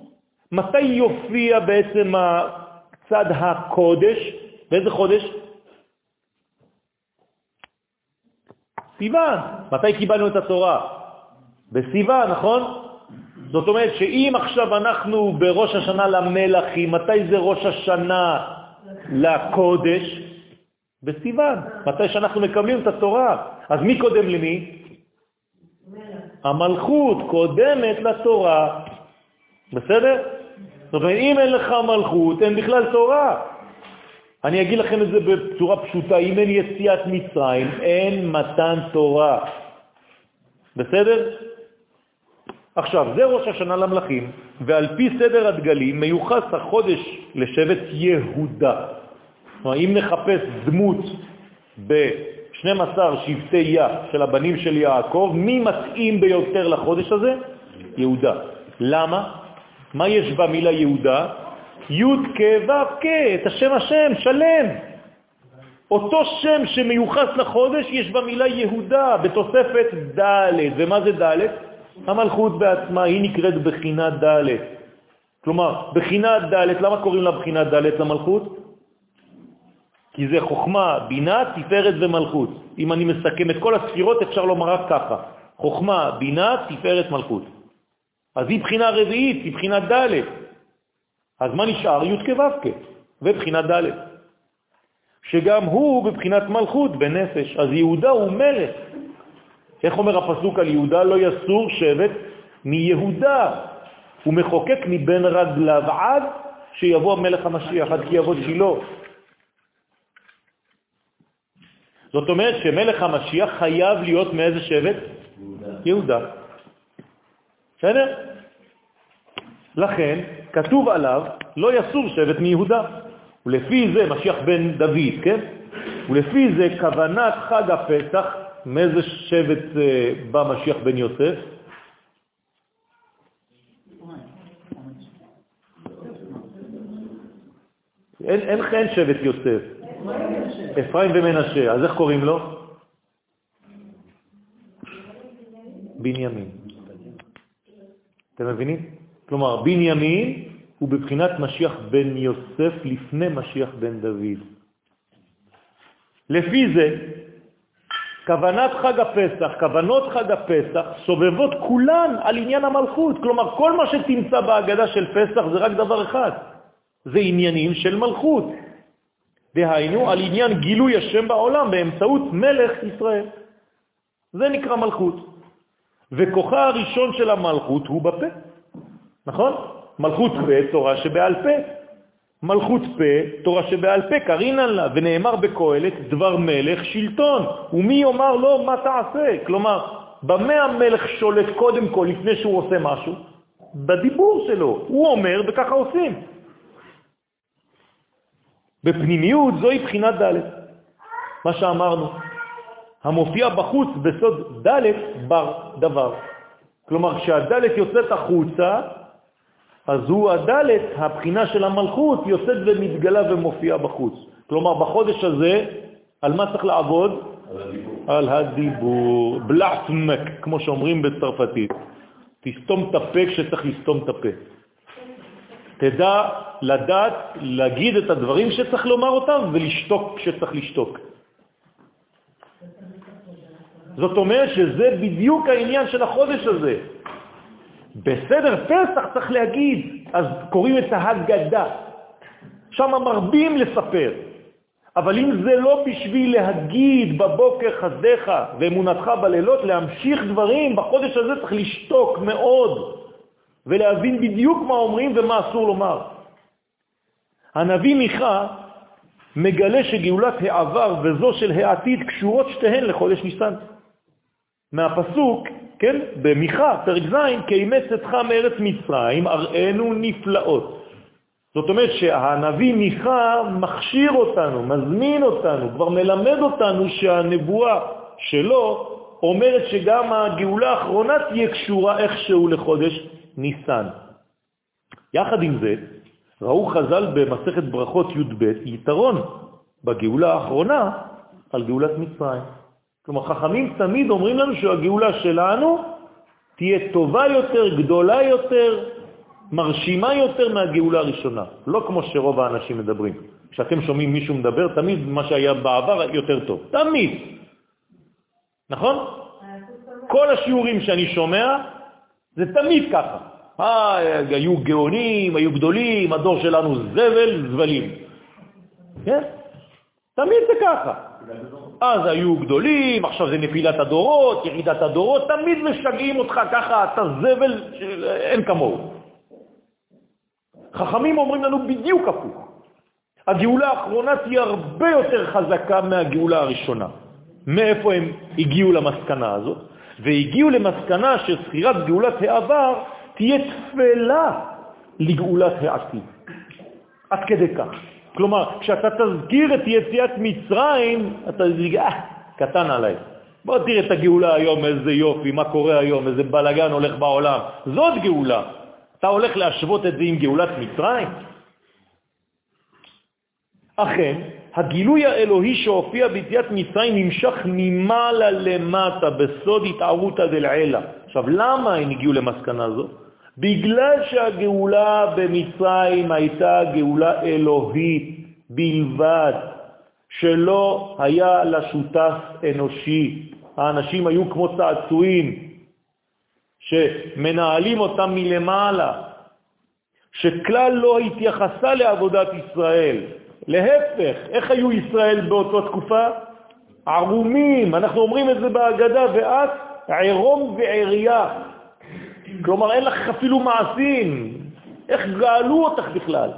מתי יופיע בעצם צד הקודש? באיזה חודש? סיוון. מתי קיבלנו את התורה? בסיוון, נכון? זאת אומרת שאם עכשיו אנחנו בראש השנה למלכים, מתי זה ראש השנה לקודש? בסיוון, מתי שאנחנו מקבלים את התורה. אז מי קודם למי? המלכות קודמת לתורה. בסדר? זאת אומרת, אם אין לך מלכות, אין בכלל תורה. אני אגיד לכם את זה בצורה פשוטה, אם אין יציאת מצרים, אין מתן תורה. בסדר? עכשיו, זה ראש השנה למלכים, ועל פי סדר הדגלים מיוחס החודש לשבט יהודה. כלומר, אם נחפש דמות ב-12 שבטי יה של הבנים של יעקב, מי מתאים ביותר לחודש הזה? יהודה. למה? מה יש במילה יהודה? י' כ' ו' כ', את השם השם, שלם. אותו שם שמיוחס לחודש יש במילה יהודה, בתוספת ד', ומה זה ד'? המלכות בעצמה, היא נקראת בחינה ד'. כלומר, בחינה ד', למה קוראים לה בחינה ד' למלכות? כי זה חוכמה, בינה, תפארת ומלכות. אם אני מסכם את כל הספירות, אפשר לומר רק ככה. חוכמה, בינה, תפארת, מלכות. אז היא בחינה רביעית, היא בחינה ד'. אז מה נשאר? י' כו' כ', ובחינה ד'. שגם הוא בבחינת מלכות בנפש. אז יהודה הוא מלך. איך אומר הפסוק על יהודה? לא יסור שבט מיהודה. הוא מחוקק מבין רגליו עד שיבוא המלך המשיח, עד כי יבוא שילה. זאת אומרת שמלך המשיח חייב להיות מאיזה שבט? יהודה. יהודה. בסדר? לכן כתוב עליו, לא יסור שבט מיהודה. ולפי זה, משיח בן דוד, כן? ולפי זה כוונת חג הפסח, מאיזה שבט אה, בא משיח בן יוסף? אין, אין חן שבט יוסף. אפרים ומנשה. אז איך קוראים לו? בנימין. אתם מבינים? כלומר, בנימין הוא בבחינת משיח בן יוסף לפני משיח בן דוד. לפי זה, כוונת חג הפסח, כוונות חג הפסח, סובבות כולן על עניין המלכות. כלומר, כל מה שתמצא בהגדה של פסח זה רק דבר אחד, זה עניינים של מלכות. דהיינו, על עניין גילוי השם בעולם באמצעות מלך ישראל. זה נקרא מלכות. וכוחה הראשון של המלכות הוא בפה, נכון? מלכות פה, תורה שבעל פה. מלכות פה, תורה שבעל פה, קרינן לה, ונאמר בקהלת, דבר מלך שלטון. ומי יאמר לו מה תעשה? כלומר, במה המלך שולט קודם כל לפני שהוא עושה משהו? בדיבור שלו. הוא אומר וככה עושים. בפנימיות זוהי בחינת ד', מה שאמרנו. המופיע בחוץ בסוד ד' בר דבר. כלומר, כשהד' יוצאת החוצה, אז הוא הד', הבחינה של המלכות, יוצאת ומתגלה ומופיעה בחוץ. כלומר, בחודש הזה, על מה צריך לעבוד? על הדיבור. על הדיבור. בלעצמק, כמו שאומרים בצרפתית. תסתום את הפה כשצריך לסתום את הפה. תדע לדעת, להגיד את הדברים שצריך לומר אותם ולשתוק כשצריך לשתוק. זאת אומרת שזה בדיוק העניין של החודש הזה. בסדר פסח צריך להגיד, אז קוראים את ההגדה. שם מרבים לספר. אבל אם זה לא בשביל להגיד בבוקר חסדך ואמונתך בלילות, להמשיך דברים, בחודש הזה צריך לשתוק מאוד. ולהבין בדיוק מה אומרים ומה אסור לומר. הנביא מיכה מגלה שגאולת העבר וזו של העתיד קשורות שתיהן לחודש ניסן. מהפסוק, כן, במיכה, פרק ז', כי אתך מארץ מצרים, אראנו נפלאות. זאת אומרת שהנביא מיכה מכשיר אותנו, מזמין אותנו, כבר מלמד אותנו שהנבואה שלו אומרת שגם הגאולה האחרונה תהיה קשורה איכשהו לחודש ניסן. יחד עם זה, ראו חז"ל במסכת ברכות י"ב יתרון בגאולה האחרונה על גאולת מצרים. כלומר, חכמים תמיד אומרים לנו שהגאולה שלנו תהיה טובה יותר, גדולה יותר, מרשימה יותר מהגאולה הראשונה. לא כמו שרוב האנשים מדברים. כשאתם שומעים מישהו מדבר, תמיד מה שהיה בעבר יותר טוב. תמיד. נכון? כל השיעורים שאני שומע, זה תמיד ככה. היו גאונים, היו גדולים, הדור שלנו זבל, זבלים. כן? תמיד זה ככה. אז היו גדולים, עכשיו זה נפילת הדורות, ירידת הדורות, תמיד משגעים אותך ככה, אתה זבל, אין כמוהו. חכמים אומרים לנו בדיוק הפוך. הגאולה האחרונה תהיה הרבה יותר חזקה מהגאולה הראשונה. מאיפה הם הגיעו למסקנה הזאת? והגיעו למסקנה שסחירת גאולת העבר תהיה תפלה לגאולת העתיד. עד כדי כך. כלומר, כשאתה תזכיר את יציאת מצרים, אתה תגיד, אה, קטן עליי. בוא תראה את הגאולה היום, איזה יופי, מה קורה היום, איזה בלגן הולך בעולם. זאת גאולה. אתה הולך להשוות את זה עם גאולת מצרים? אכן, הגילוי האלוהי שהופיע ביציאת מצרים נמשך ממעלה למטה בסוד התערותא דלעילה. עכשיו, למה הם הגיעו למסקנה הזאת? בגלל שהגאולה במצרים הייתה גאולה אלוהית בלבד, שלא היה לה שותף אנושי. האנשים היו כמו צעצועים שמנהלים אותם מלמעלה, שכלל לא התייחסה לעבודת ישראל. להפך, איך היו ישראל באותו תקופה? ערומים, אנחנו אומרים את זה בהגדה, ואת עירום ועירייה. כלומר, אין לך אפילו מעשים. איך גאלו אותך בכלל?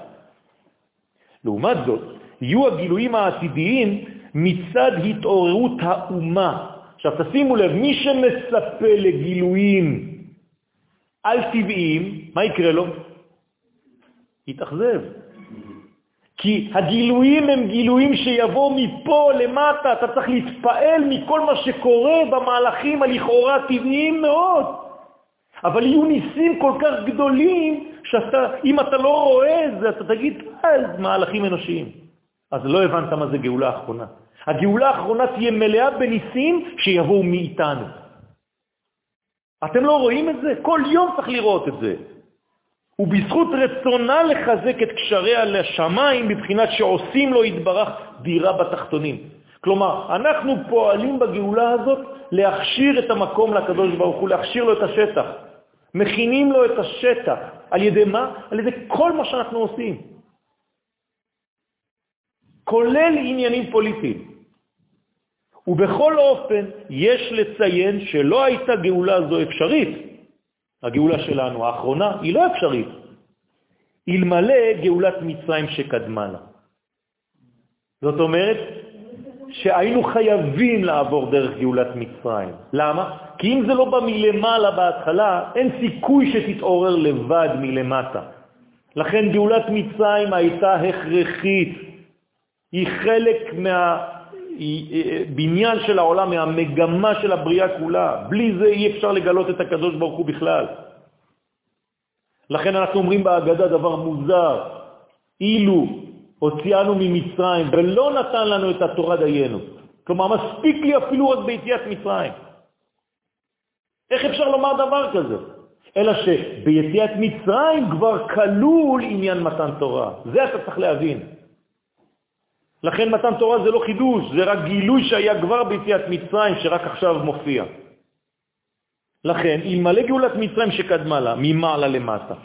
לעומת זאת, יהיו הגילויים העתידיים מצד התעוררות האומה. עכשיו תשימו לב, מי שמצפה לגילויים על-טבעיים, מה יקרה לו? יתאכזב. כי הגילויים הם גילויים שיבואו מפה למטה, אתה צריך להתפעל מכל מה שקורה במהלכים הלכאורה טבעיים מאוד. אבל יהיו ניסים כל כך גדולים, שאם אתה לא רואה את זה, אתה תגיד, אה, מהלכים אנושיים. אז לא הבנת מה זה גאולה אחרונה. הגאולה האחרונה תהיה מלאה בניסים שיבואו מאיתנו. אתם לא רואים את זה? כל יום צריך לראות את זה. ובזכות רצונה לחזק את קשריה לשמיים בבחינת שעושים לו התברך דירה בתחתונים. כלומר, אנחנו פועלים בגאולה הזאת להכשיר את המקום לקדוש ברוך הוא, להכשיר לו את השטח. מכינים לו את השטח. על ידי מה? על ידי כל מה שאנחנו עושים. כולל עניינים פוליטיים. ובכל אופן, יש לציין שלא הייתה גאולה זו אפשרית הגאולה שלנו, האחרונה, היא לא אפשרית, אלמלא גאולת מצרים שקדמה לה. זאת אומרת שהיינו חייבים לעבור דרך גאולת מצרים. למה? כי אם זה לא בא מלמעלה בהתחלה, אין סיכוי שתתעורר לבד מלמטה. לכן גאולת מצרים הייתה הכרחית. היא חלק מה... בניין של העולם, מהמגמה של הבריאה כולה. בלי זה אי אפשר לגלות את הקדוש ברוך הוא בכלל. לכן אנחנו אומרים בהגדה דבר מוזר, אילו הוציאנו ממצרים ולא נתן לנו את התורה דיינו. כלומר, מספיק לי אפילו רק ביציאת מצרים. איך אפשר לומר דבר כזה? אלא שביציאת מצרים כבר כלול עניין מתן תורה. זה אתה צריך להבין. לכן מתן תורה זה לא חידוש, זה רק גילוי שהיה כבר ביציאת מצרים, שרק עכשיו מופיע. לכן, אלמלא גאולת מצרים שקדמה לה, ממעלה למטה.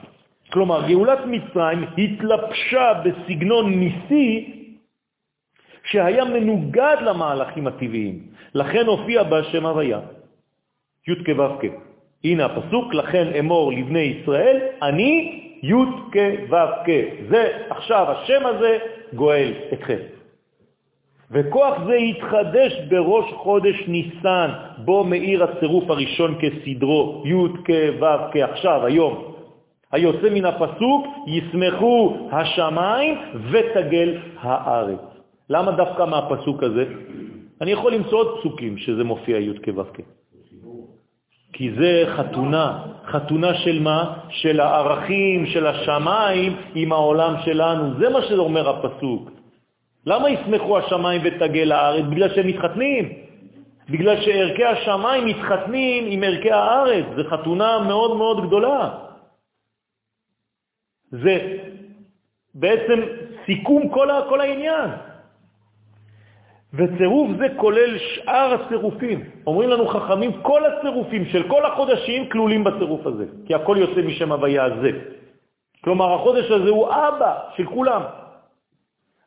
כלומר, גאולת מצרים התלבשה בסגנון ניסי שהיה מנוגד למהלכים הטבעיים. לכן הופיע בה שם הוויה, י' כו' כ'. הנה הפסוק, לכן אמור לבני ישראל, אני י' כו' כ'. זה עכשיו, השם הזה גואל אתכם. וכוח זה יתחדש בראש חודש ניסן, בו מאיר הצירוף הראשון כסדרו, י' כו' כעכשיו, היום. היוצא מן הפסוק, ישמחו השמיים ותגל הארץ. למה דווקא מהפסוק הזה? אני יכול למצוא עוד פסוקים שזה מופיע י' כו'. כי זה חתונה. חתונה של מה? של הערכים, של השמיים עם העולם שלנו. זה מה שאומר הפסוק. למה ישמחו השמיים ותגל הארץ? בגלל שהם מתחתנים. בגלל שערכי השמיים מתחתנים עם ערכי הארץ. זו חתונה מאוד מאוד גדולה. זה בעצם סיכום כל, ה, כל העניין. וצירוף זה כולל שאר הצירופים. אומרים לנו חכמים, כל הצירופים של כל החודשים כלולים בצירוף הזה, כי הכל יוצא משם הוויה הזה. כלומר, החודש הזה הוא אבא של כולם.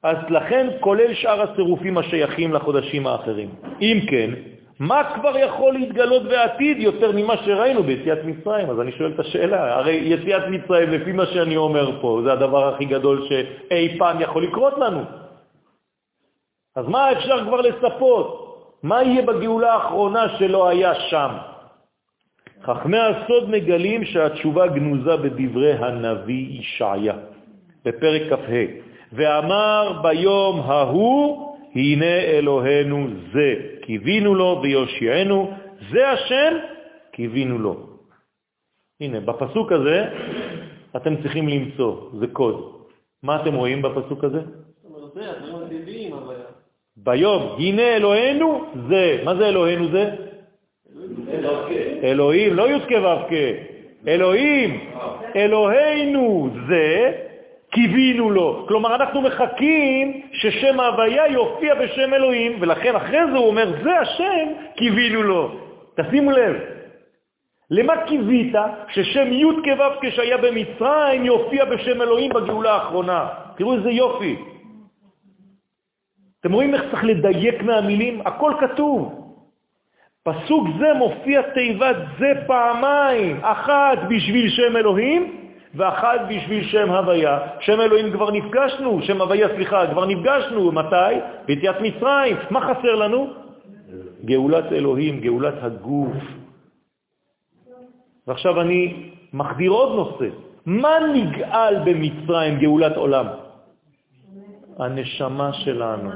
אז לכן כולל שאר הצירופים השייכים לחודשים האחרים. אם כן, מה כבר יכול להתגלות בעתיד יותר ממה שראינו ביציאת מצרים? אז אני שואל את השאלה, הרי יציאת מצרים, לפי מה שאני אומר פה, זה הדבר הכי גדול שאי פעם יכול לקרות לנו. אז מה אפשר כבר לספות? מה יהיה בגאולה האחרונה שלא היה שם? חכמי הסוד מגלים שהתשובה גנוזה בדברי הנביא ישעיה, בפרק כ"ה, ואמר ביום ההוא, הנה אלוהינו זה, קיווינו לו ויושיענו, זה השם, קיווינו לו. הנה, בפסוק הזה אתם צריכים למצוא, זה קוד. מה אתם רואים בפסוק הזה? ביום, הנה אלוהינו זה. מה זה אלוהינו זה? אלוהים, לא י"ק ו"ק. אלוהים, אלוהינו זה, קיווינו לו. כלומר, אנחנו מחכים ששם ההוויה יופיע בשם אלוהים, ולכן אחרי זה הוא אומר, זה השם, קיווינו לו. תשימו לב, למה קיווית ששם י' כו' כשהיה במצרים יופיע בשם אלוהים בגאולה האחרונה? תראו איזה יופי. אתם רואים איך צריך לדייק מהמילים? הכל כתוב. פסוק זה מופיע תיבת זה פעמיים, אחת בשביל שם אלוהים ואחת בשביל שם הוויה. שם אלוהים כבר נפגשנו, שם הוויה, סליחה, כבר נפגשנו. מתי? ביציאת מצרים. מה חסר לנו? גאולת אלוהים, גאולת הגוף. ועכשיו אני מחדיר עוד נושא. מה נגאל במצרים גאולת עולם? הנשמה שלנו.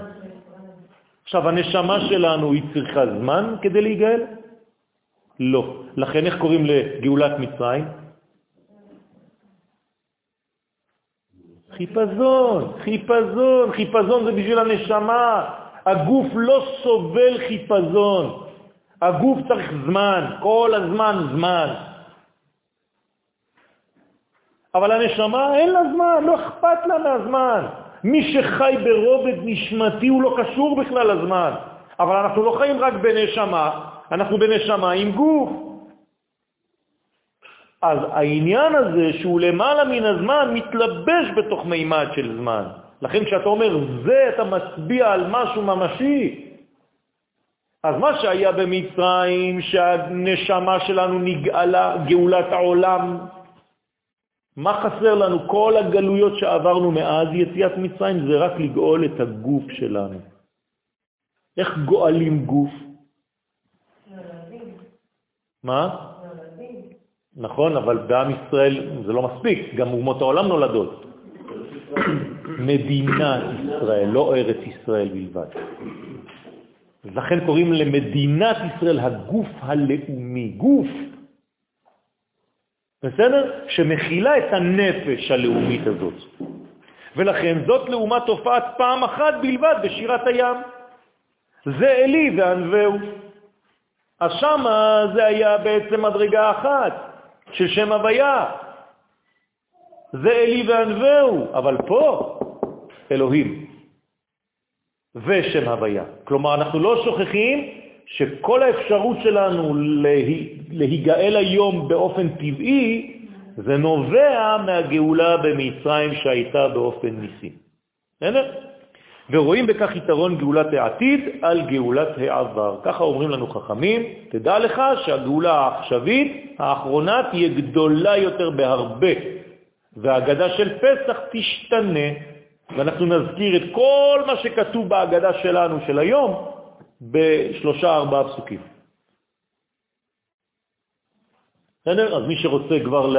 עכשיו, הנשמה שלנו היא צריכה זמן כדי להיגאל? לא. לכן איך קוראים לגאולת מצרים? חיפזון, חיפזון, חיפזון זה בשביל הנשמה. הגוף לא סובל חיפזון. הגוף צריך זמן, כל הזמן זמן. אבל הנשמה אין לה זמן, לא אכפת לה מהזמן. מי שחי ברובד נשמתי הוא לא קשור בכלל לזמן. אבל אנחנו לא חיים רק בנשמה, אנחנו בנשמה עם גוף. אז העניין הזה שהוא למעלה מן הזמן מתלבש בתוך מימד של זמן. לכן כשאתה אומר זה, אתה מצביע על משהו ממשי. אז מה שהיה במצרים, שהנשמה שלנו נגאלה, גאולת העולם, מה חסר לנו? כל הגלויות שעברנו מאז יציאת מצרים זה רק לגאול את הגוף שלנו. איך גואלים גוף? מה? נכון, אבל בעם ישראל זה לא מספיק, גם אומות העולם נולדות. מדינת ישראל, לא ארץ ישראל בלבד. לכן קוראים למדינת ישראל הגוף הלאומי, גוף. בסדר? שמכילה את הנפש הלאומית הזאת. ולכן זאת לעומת תופעת פעם אחת בלבד בשירת הים. זה אלי וענווהו. אז שמה זה היה בעצם מדרגה אחת של שם הוויה. זה אלי וענווהו, אבל פה אלוהים ושם הוויה. כלומר, אנחנו לא שוכחים שכל האפשרות שלנו להיגאל היום באופן טבעי, זה נובע מהגאולה במצרים שהייתה באופן ניסי. בסדר? ורואים בכך יתרון גאולת העתיד על גאולת העבר. ככה אומרים לנו חכמים, תדע לך שהגאולה העכשווית, האחרונה, תהיה גדולה יותר בהרבה, והאגדה של פסח תשתנה, ואנחנו נזכיר את כל מה שכתוב באגדה שלנו של היום, בשלושה ארבעה פסוקים. בסדר? אז מי שרוצה כבר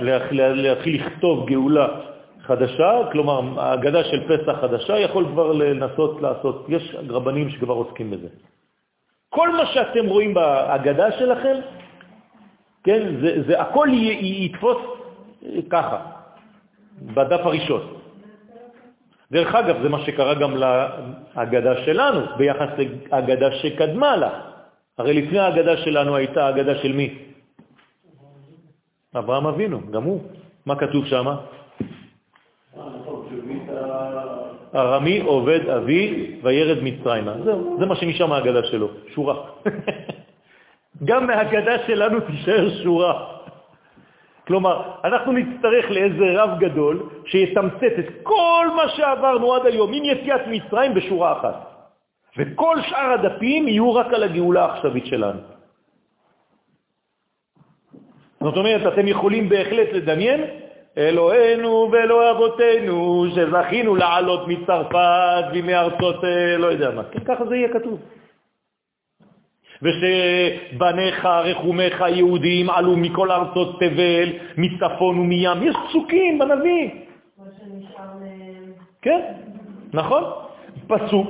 להתחיל לכתוב גאולה חדשה, כלומר ההגדה של פסח חדשה, יכול כבר לנסות לעשות, יש רבנים שכבר עוסקים בזה. כל מה שאתם רואים בהגדה שלכם, כן? זה, זה הכל יתפוס ככה, בדף הראשון. דרך אגב, זה מה שקרה גם להגדה שלנו ביחס להגדה שקדמה לה. הרי לפני ההגדה שלנו הייתה הגדה של מי? אברהם אבינו, גם הוא. מה כתוב שם? ארמי עובד אבי וירד מצרימה. זהו, זה מה שנשאר מההגדה שלו, שורה. גם מההגדה שלנו תישאר שורה. כלומר, אנחנו נצטרך לאיזה רב גדול שיתמצת את כל מה שעברנו עד היום עם יציאת מצרים בשורה אחת. וכל שאר הדפים יהיו רק על הגאולה העכשווית שלנו. זאת אומרת, אתם יכולים בהחלט לדמיין, אלוהינו ואלוהי אבותינו, שזכינו לעלות מצרפת ומארצות, אה, לא יודע מה. כן, ככה זה יהיה כתוב. ושבניך, רחומך היהודים עלו מכל ארצות תבל, מצפון ומים. יש פסוקים בנביא. כן, נכון. פסוק.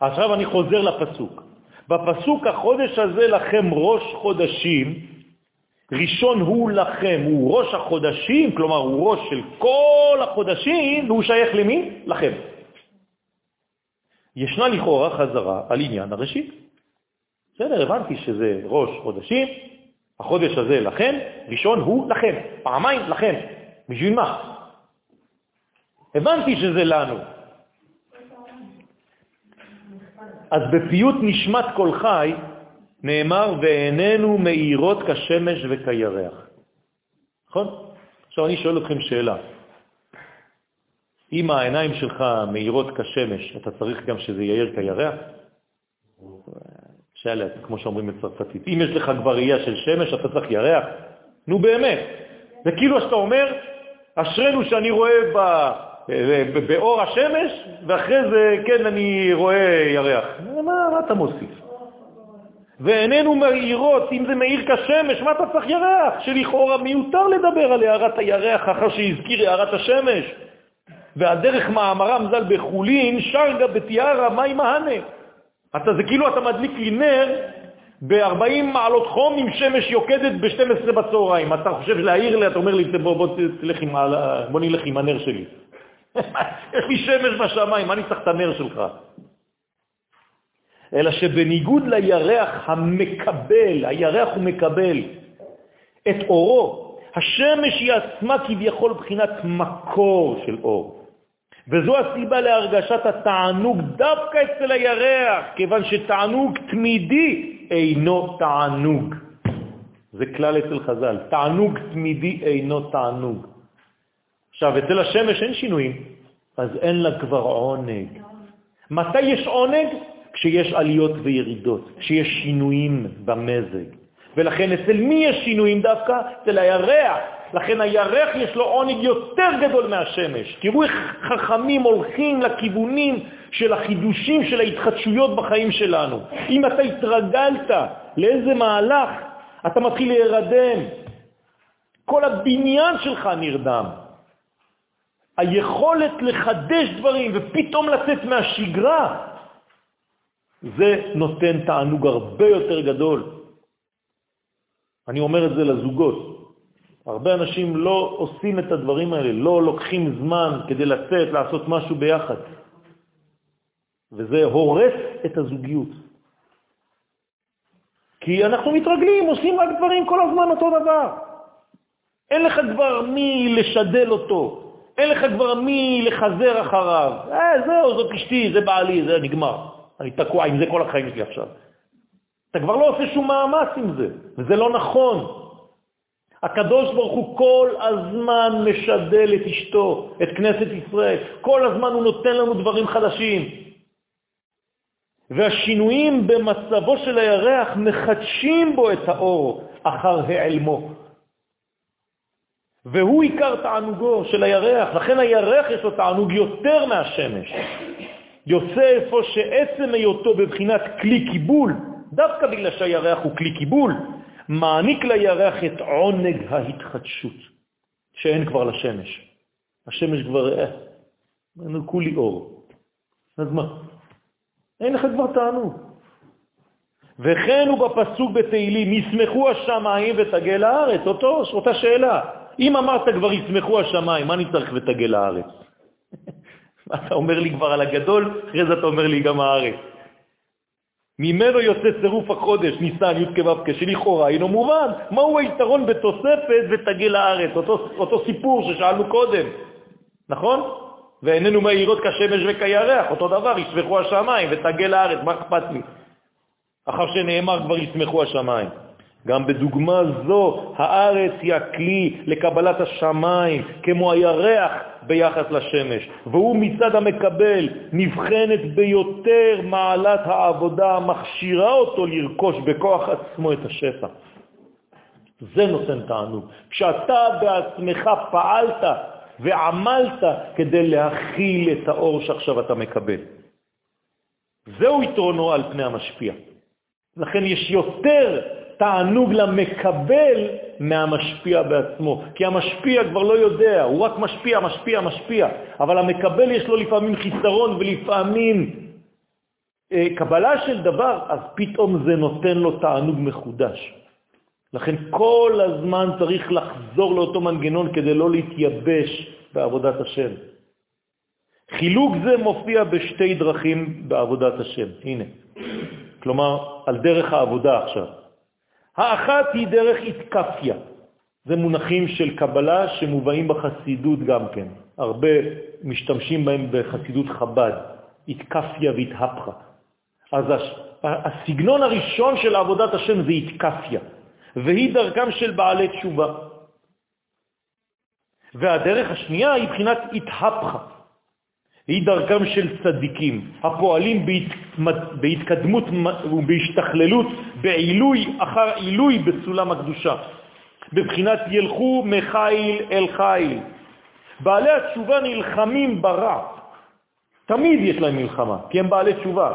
עכשיו אני חוזר לפסוק. בפסוק החודש הזה לכם ראש חודשים, ראשון הוא לכם, הוא ראש החודשים, כלומר הוא ראש של כל החודשים, והוא שייך למי? לכם. ישנה לכאורה חזרה על עניין הראשית. בסדר, הבנתי שזה ראש חודשים, החודש הזה לכם, ראשון הוא לכם, פעמיים לכם. בשביל מה? הבנתי שזה לנו. אז בפיוט נשמת כל חי נאמר, ועינינו מאירות כשמש וכירח. נכון? עכשיו אני שואל אתכם שאלה. אם העיניים שלך מאירות כשמש, אתה צריך גם שזה יאיר כירח? שלט, כמו שאומרים בצרפתית. אם יש לך כבר ראייה של שמש, אתה צריך ירח. נו באמת. זה כאילו שאתה אומר, אשרנו שאני רואה ב, באור השמש, ואחרי זה, כן, אני רואה ירח. מה, מה אתה מוסיף? ועינינו מאירות, אם זה מאיר כשמש, מה אתה צריך ירח? שלכאורה מיותר לדבר על הערת הירח אחר שהזכיר הערת השמש. והדרך מאמרם ז"ל בחולין, שרגה בתיארה, מים מהנה. אתה, זה כאילו אתה מדליק לי נר ב-40 מעלות חום עם שמש יוקדת ב-12 בצהריים. אתה חושב להעיר לי, אתה אומר לי, בוא, בוא, תלך עם, בוא נלך עם הנר שלי. יש לי שמש בשמיים, מה אני צריך את הנר שלך? אלא שבניגוד לירח המקבל, הירח הוא מקבל את אורו, השמש היא עצמה כביכול בחינת מקור של אור. וזו הסיבה להרגשת התענוג דווקא אצל הירח, כיוון שתענוג תמידי אינו תענוג. זה כלל אצל חז"ל, תענוג תמידי אינו תענוג. עכשיו, אצל השמש אין שינויים, אז אין לה כבר עונג. מתי יש עונג? כשיש עליות וירידות, כשיש שינויים במזג. ולכן אצל מי יש שינויים דווקא? אצל הירח. לכן הירח יש לו עונג יותר גדול מהשמש. תראו איך חכמים הולכים לכיוונים של החידושים, של ההתחדשויות בחיים שלנו. אם אתה התרגלת לאיזה מהלך, אתה מתחיל להירדם. כל הבניין שלך נרדם. היכולת לחדש דברים ופתאום לצאת מהשגרה, זה נותן תענוג הרבה יותר גדול. אני אומר את זה לזוגות. הרבה אנשים לא עושים את הדברים האלה, לא לוקחים זמן כדי לצאת, לעשות משהו ביחד. וזה הורס את הזוגיות. כי אנחנו מתרגלים, עושים רק דברים כל הזמן אותו דבר. אין לך כבר מי לשדל אותו, אין לך כבר מי לחזר אחריו. אה, זהו, זאת אשתי, זה בעלי, זה נגמר. אני תקוע עם זה כל החיים שלי עכשיו. אתה כבר לא עושה שום מאמץ עם זה, וזה לא נכון. הקדוש ברוך הוא כל הזמן משדל את אשתו, את כנסת ישראל. כל הזמן הוא נותן לנו דברים חדשים. והשינויים במצבו של הירח מחדשים בו את האור אחר העלמו. והוא עיקר תענוגו של הירח, לכן הירח יש לו תענוג יותר מהשמש. יוצא איפה שעצם היותו בבחינת כלי קיבול, דווקא בגלל שהירח הוא כלי קיבול, מעניק לירח את עונג ההתחדשות, שאין כבר לשמש. השמש כבר, אה, כולי אור. אז מה? אין לך כבר תענוג. וכן הוא בפסוק בתהילים, ישמחו השמיים ותגל הארץ, אותו, אותה שאלה. אם אמרת כבר ישמחו השמיים, מה אני צריך ותגל הארץ? אתה אומר לי כבר על הגדול, אחרי זה אתה אומר לי גם הארץ. ממנו יוצא צירוף החודש, ניסן, י' כו' שלכאורה אינו מובן. מהו היתרון בתוספת ותגל הארץ? אותו, אותו סיפור ששאלנו קודם, נכון? ואיננו מהירות כשמש וכירח, אותו דבר, ישמחו השמיים ותגל הארץ, מה אכפת לי? אחר שנאמר כבר ישמחו השמיים. גם בדוגמה זו, הארץ היא הכלי לקבלת השמיים, כמו הירח ביחס לשמש, והוא מצד המקבל נבחנת ביותר מעלת העבודה המכשירה אותו לרכוש בכוח עצמו את השפע. זה נותן תענוג. כשאתה בעצמך פעלת ועמלת כדי להכיל את האור שעכשיו אתה מקבל. זהו יתרונו על פני המשפיע. לכן יש יותר תענוג למקבל מהמשפיע בעצמו, כי המשפיע כבר לא יודע, הוא רק משפיע, משפיע, משפיע, אבל המקבל יש לו לפעמים חיסרון ולפעמים אה, קבלה של דבר, אז פתאום זה נותן לו תענוג מחודש. לכן כל הזמן צריך לחזור לאותו מנגנון כדי לא להתייבש בעבודת השם. חילוק זה מופיע בשתי דרכים בעבודת השם. הנה. כלומר, על דרך העבודה עכשיו. האחת היא דרך התקפיה. זה מונחים של קבלה שמובאים בחסידות גם כן. הרבה משתמשים בהם בחסידות חב"ד, התקפיה והתהפכה. אז הסגנון הראשון של עבודת השם זה התקפיה, והיא דרכם של בעלי תשובה. והדרך השנייה היא בחינת התהפכה, היא דרכם של צדיקים, הפועלים בהתקדמות ובהשתכללות, בעילוי אחר עילוי בסולם הקדושה, בבחינת ילכו מחיל אל חיל. בעלי התשובה נלחמים ברע, תמיד יש להם מלחמה, כי הם בעלי תשובה.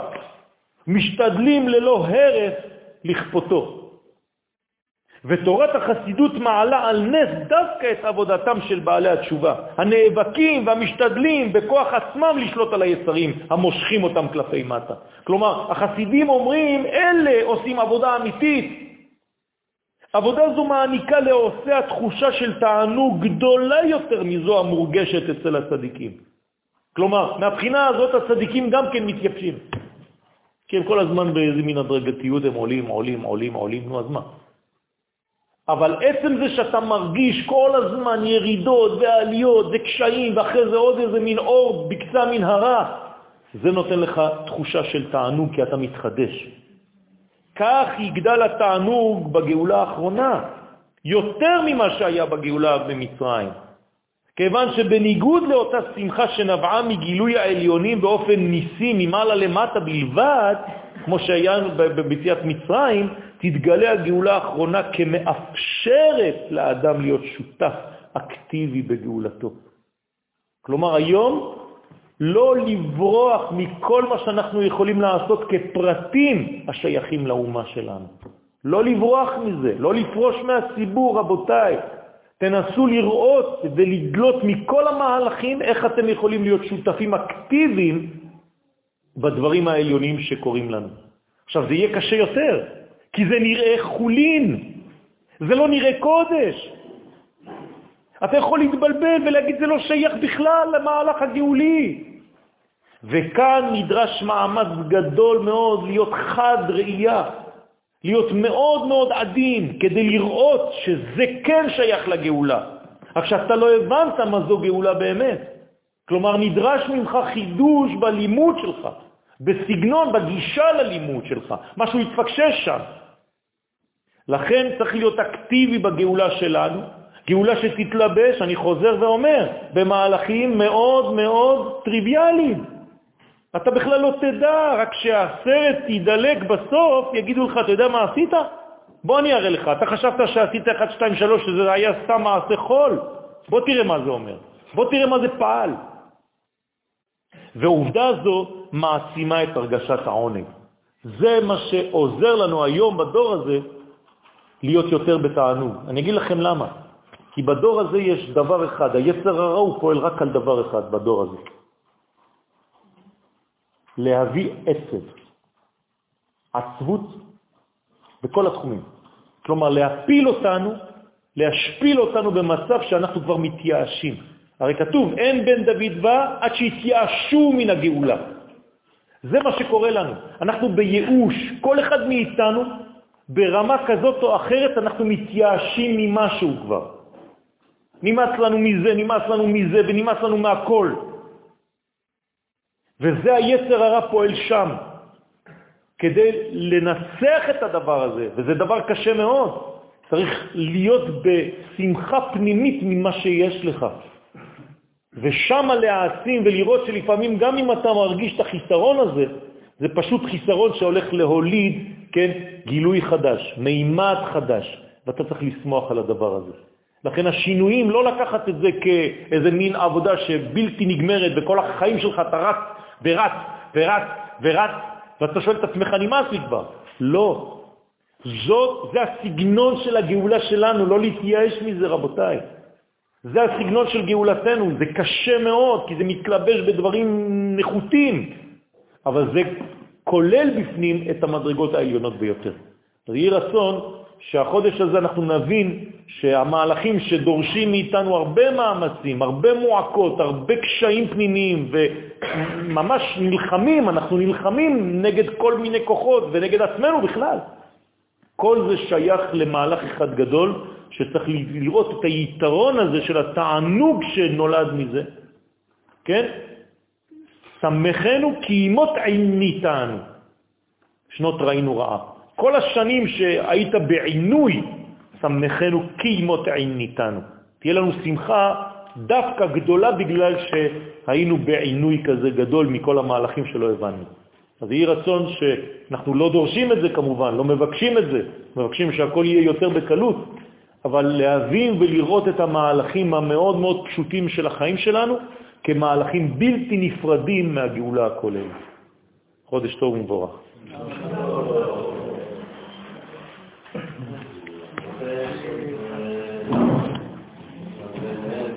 משתדלים ללא הרף לכפותו. ותורת החסידות מעלה על נס דווקא את עבודתם של בעלי התשובה, הנאבקים והמשתדלים בכוח עצמם לשלוט על היצרים, המושכים אותם כלפי מטה. כלומר, החסידים אומרים, אלה עושים עבודה אמיתית. עבודה זו מעניקה לעושה התחושה של תענוג גדולה יותר מזו המורגשת אצל הצדיקים. כלומר, מהבחינה הזאת הצדיקים גם כן מתייבשים. כי הם כל הזמן באיזה מין הדרגתיות, הם עולים, עולים, עולים, עולים, נו אז מה? אבל עצם זה שאתה מרגיש כל הזמן ירידות ועליות וקשיים, ואחרי זה עוד איזה מין אור בקצה מנהרה, זה נותן לך תחושה של תענוג כי אתה מתחדש. כך יגדל התענוג בגאולה האחרונה, יותר ממה שהיה בגאולה במצרים. כיוון שבניגוד לאותה שמחה שנבעה מגילוי העליונים באופן ניסי ממעלה למטה בלבד, כמו שהיה ביציאת מצרים, תתגלה הגאולה האחרונה כמאפשרת לאדם להיות שותף אקטיבי בגאולתו. כלומר, היום לא לברוח מכל מה שאנחנו יכולים לעשות כפרטים השייכים לאומה שלנו. לא לברוח מזה, לא לפרוש מהציבור, רבותיי. תנסו לראות ולדלות מכל המהלכים איך אתם יכולים להיות שותפים אקטיביים בדברים העליונים שקורים לנו. עכשיו, זה יהיה קשה יותר, כי זה נראה חולין, זה לא נראה קודש. אתה יכול להתבלבל ולהגיד זה לא שייך בכלל למהלך הגאולי. וכאן נדרש מאמץ גדול מאוד להיות חד ראייה, להיות מאוד מאוד עדין, כדי לראות שזה כן שייך לגאולה. עכשיו, אתה לא הבנת מה זו גאולה באמת. כלומר, נדרש ממך חידוש בלימוד שלך, בסגנון, בגישה ללימוד שלך, משהו יתפקשש שם. לכן צריך להיות אקטיבי בגאולה שלנו, גאולה שתתלבש, אני חוזר ואומר, במהלכים מאוד מאוד טריוויאליים. אתה בכלל לא תדע, רק כשהסרט ידלק בסוף, יגידו לך, אתה יודע מה עשית? בוא אני אראה לך. אתה חשבת שעשית 1, 2, 3, שזה היה סתם מעשה חול? בוא תראה מה זה אומר. בוא תראה מה זה פעל. ועובדה זו מעצימה את הרגשת העונג. זה מה שעוזר לנו היום בדור הזה להיות יותר בתענוג. אני אגיד לכם למה. כי בדור הזה יש דבר אחד, היצר הרע הוא פועל רק על דבר אחד בדור הזה. להביא עצב, עצבות בכל התחומים. כלומר, להפיל אותנו, להשפיל אותנו במצב שאנחנו כבר מתייאשים. הרי כתוב, אין בן דוד בא עד שהתייאשו מן הגאולה. זה מה שקורה לנו. אנחנו בייאוש. כל אחד מאיתנו, ברמה כזאת או אחרת, אנחנו מתייאשים ממשהו כבר. נמאס לנו מזה, נמאס לנו מזה ונמאס לנו מהכל. וזה היצר הרע פועל שם, כדי לנסח את הדבר הזה, וזה דבר קשה מאוד. צריך להיות בשמחה פנימית ממה שיש לך. ושם להעצים ולראות שלפעמים גם אם אתה מרגיש את החיסרון הזה, זה פשוט חיסרון שהולך להוליד, כן, גילוי חדש, מימד חדש, ואתה צריך לסמוח על הדבר הזה. לכן השינויים, לא לקחת את זה כאיזה מין עבודה שבלתי נגמרת, וכל החיים שלך אתה רץ ורץ ורץ ורץ, ואתה שואל את עצמך, נמאס לי כבר. לא. זאת, זה הסגנון של הגאולה שלנו, לא להתייאש מזה, רבותיי. זה הסגנון של גאולתנו, זה קשה מאוד, כי זה מתלבש בדברים נחותים, אבל זה כולל בפנים את המדרגות העליונות ביותר. אז יהי רצון שהחודש הזה אנחנו נבין שהמהלכים שדורשים מאיתנו הרבה מאמצים, הרבה מועקות, הרבה קשיים פנימיים, וממש נלחמים, אנחנו נלחמים נגד כל מיני כוחות ונגד עצמנו בכלל. כל זה שייך למהלך אחד גדול, שצריך לראות את היתרון הזה של התענוג שנולד מזה, כן? שמחנו כי אימות עיניתנו, שנות ראינו רעה. כל השנים שהיית בעינוי, שמחנו כי אימות עיניתנו. תהיה לנו שמחה דווקא גדולה בגלל שהיינו בעינוי כזה גדול מכל המהלכים שלא הבנו. אז יהי רצון שאנחנו לא דורשים את זה כמובן, לא מבקשים את זה, מבקשים שהכל יהיה יותר בקלות, אבל להבין ולראות את המהלכים המאוד מאוד פשוטים של החיים שלנו כמהלכים בלתי נפרדים מהגאולה הכוללת. חודש טוב ומבורך.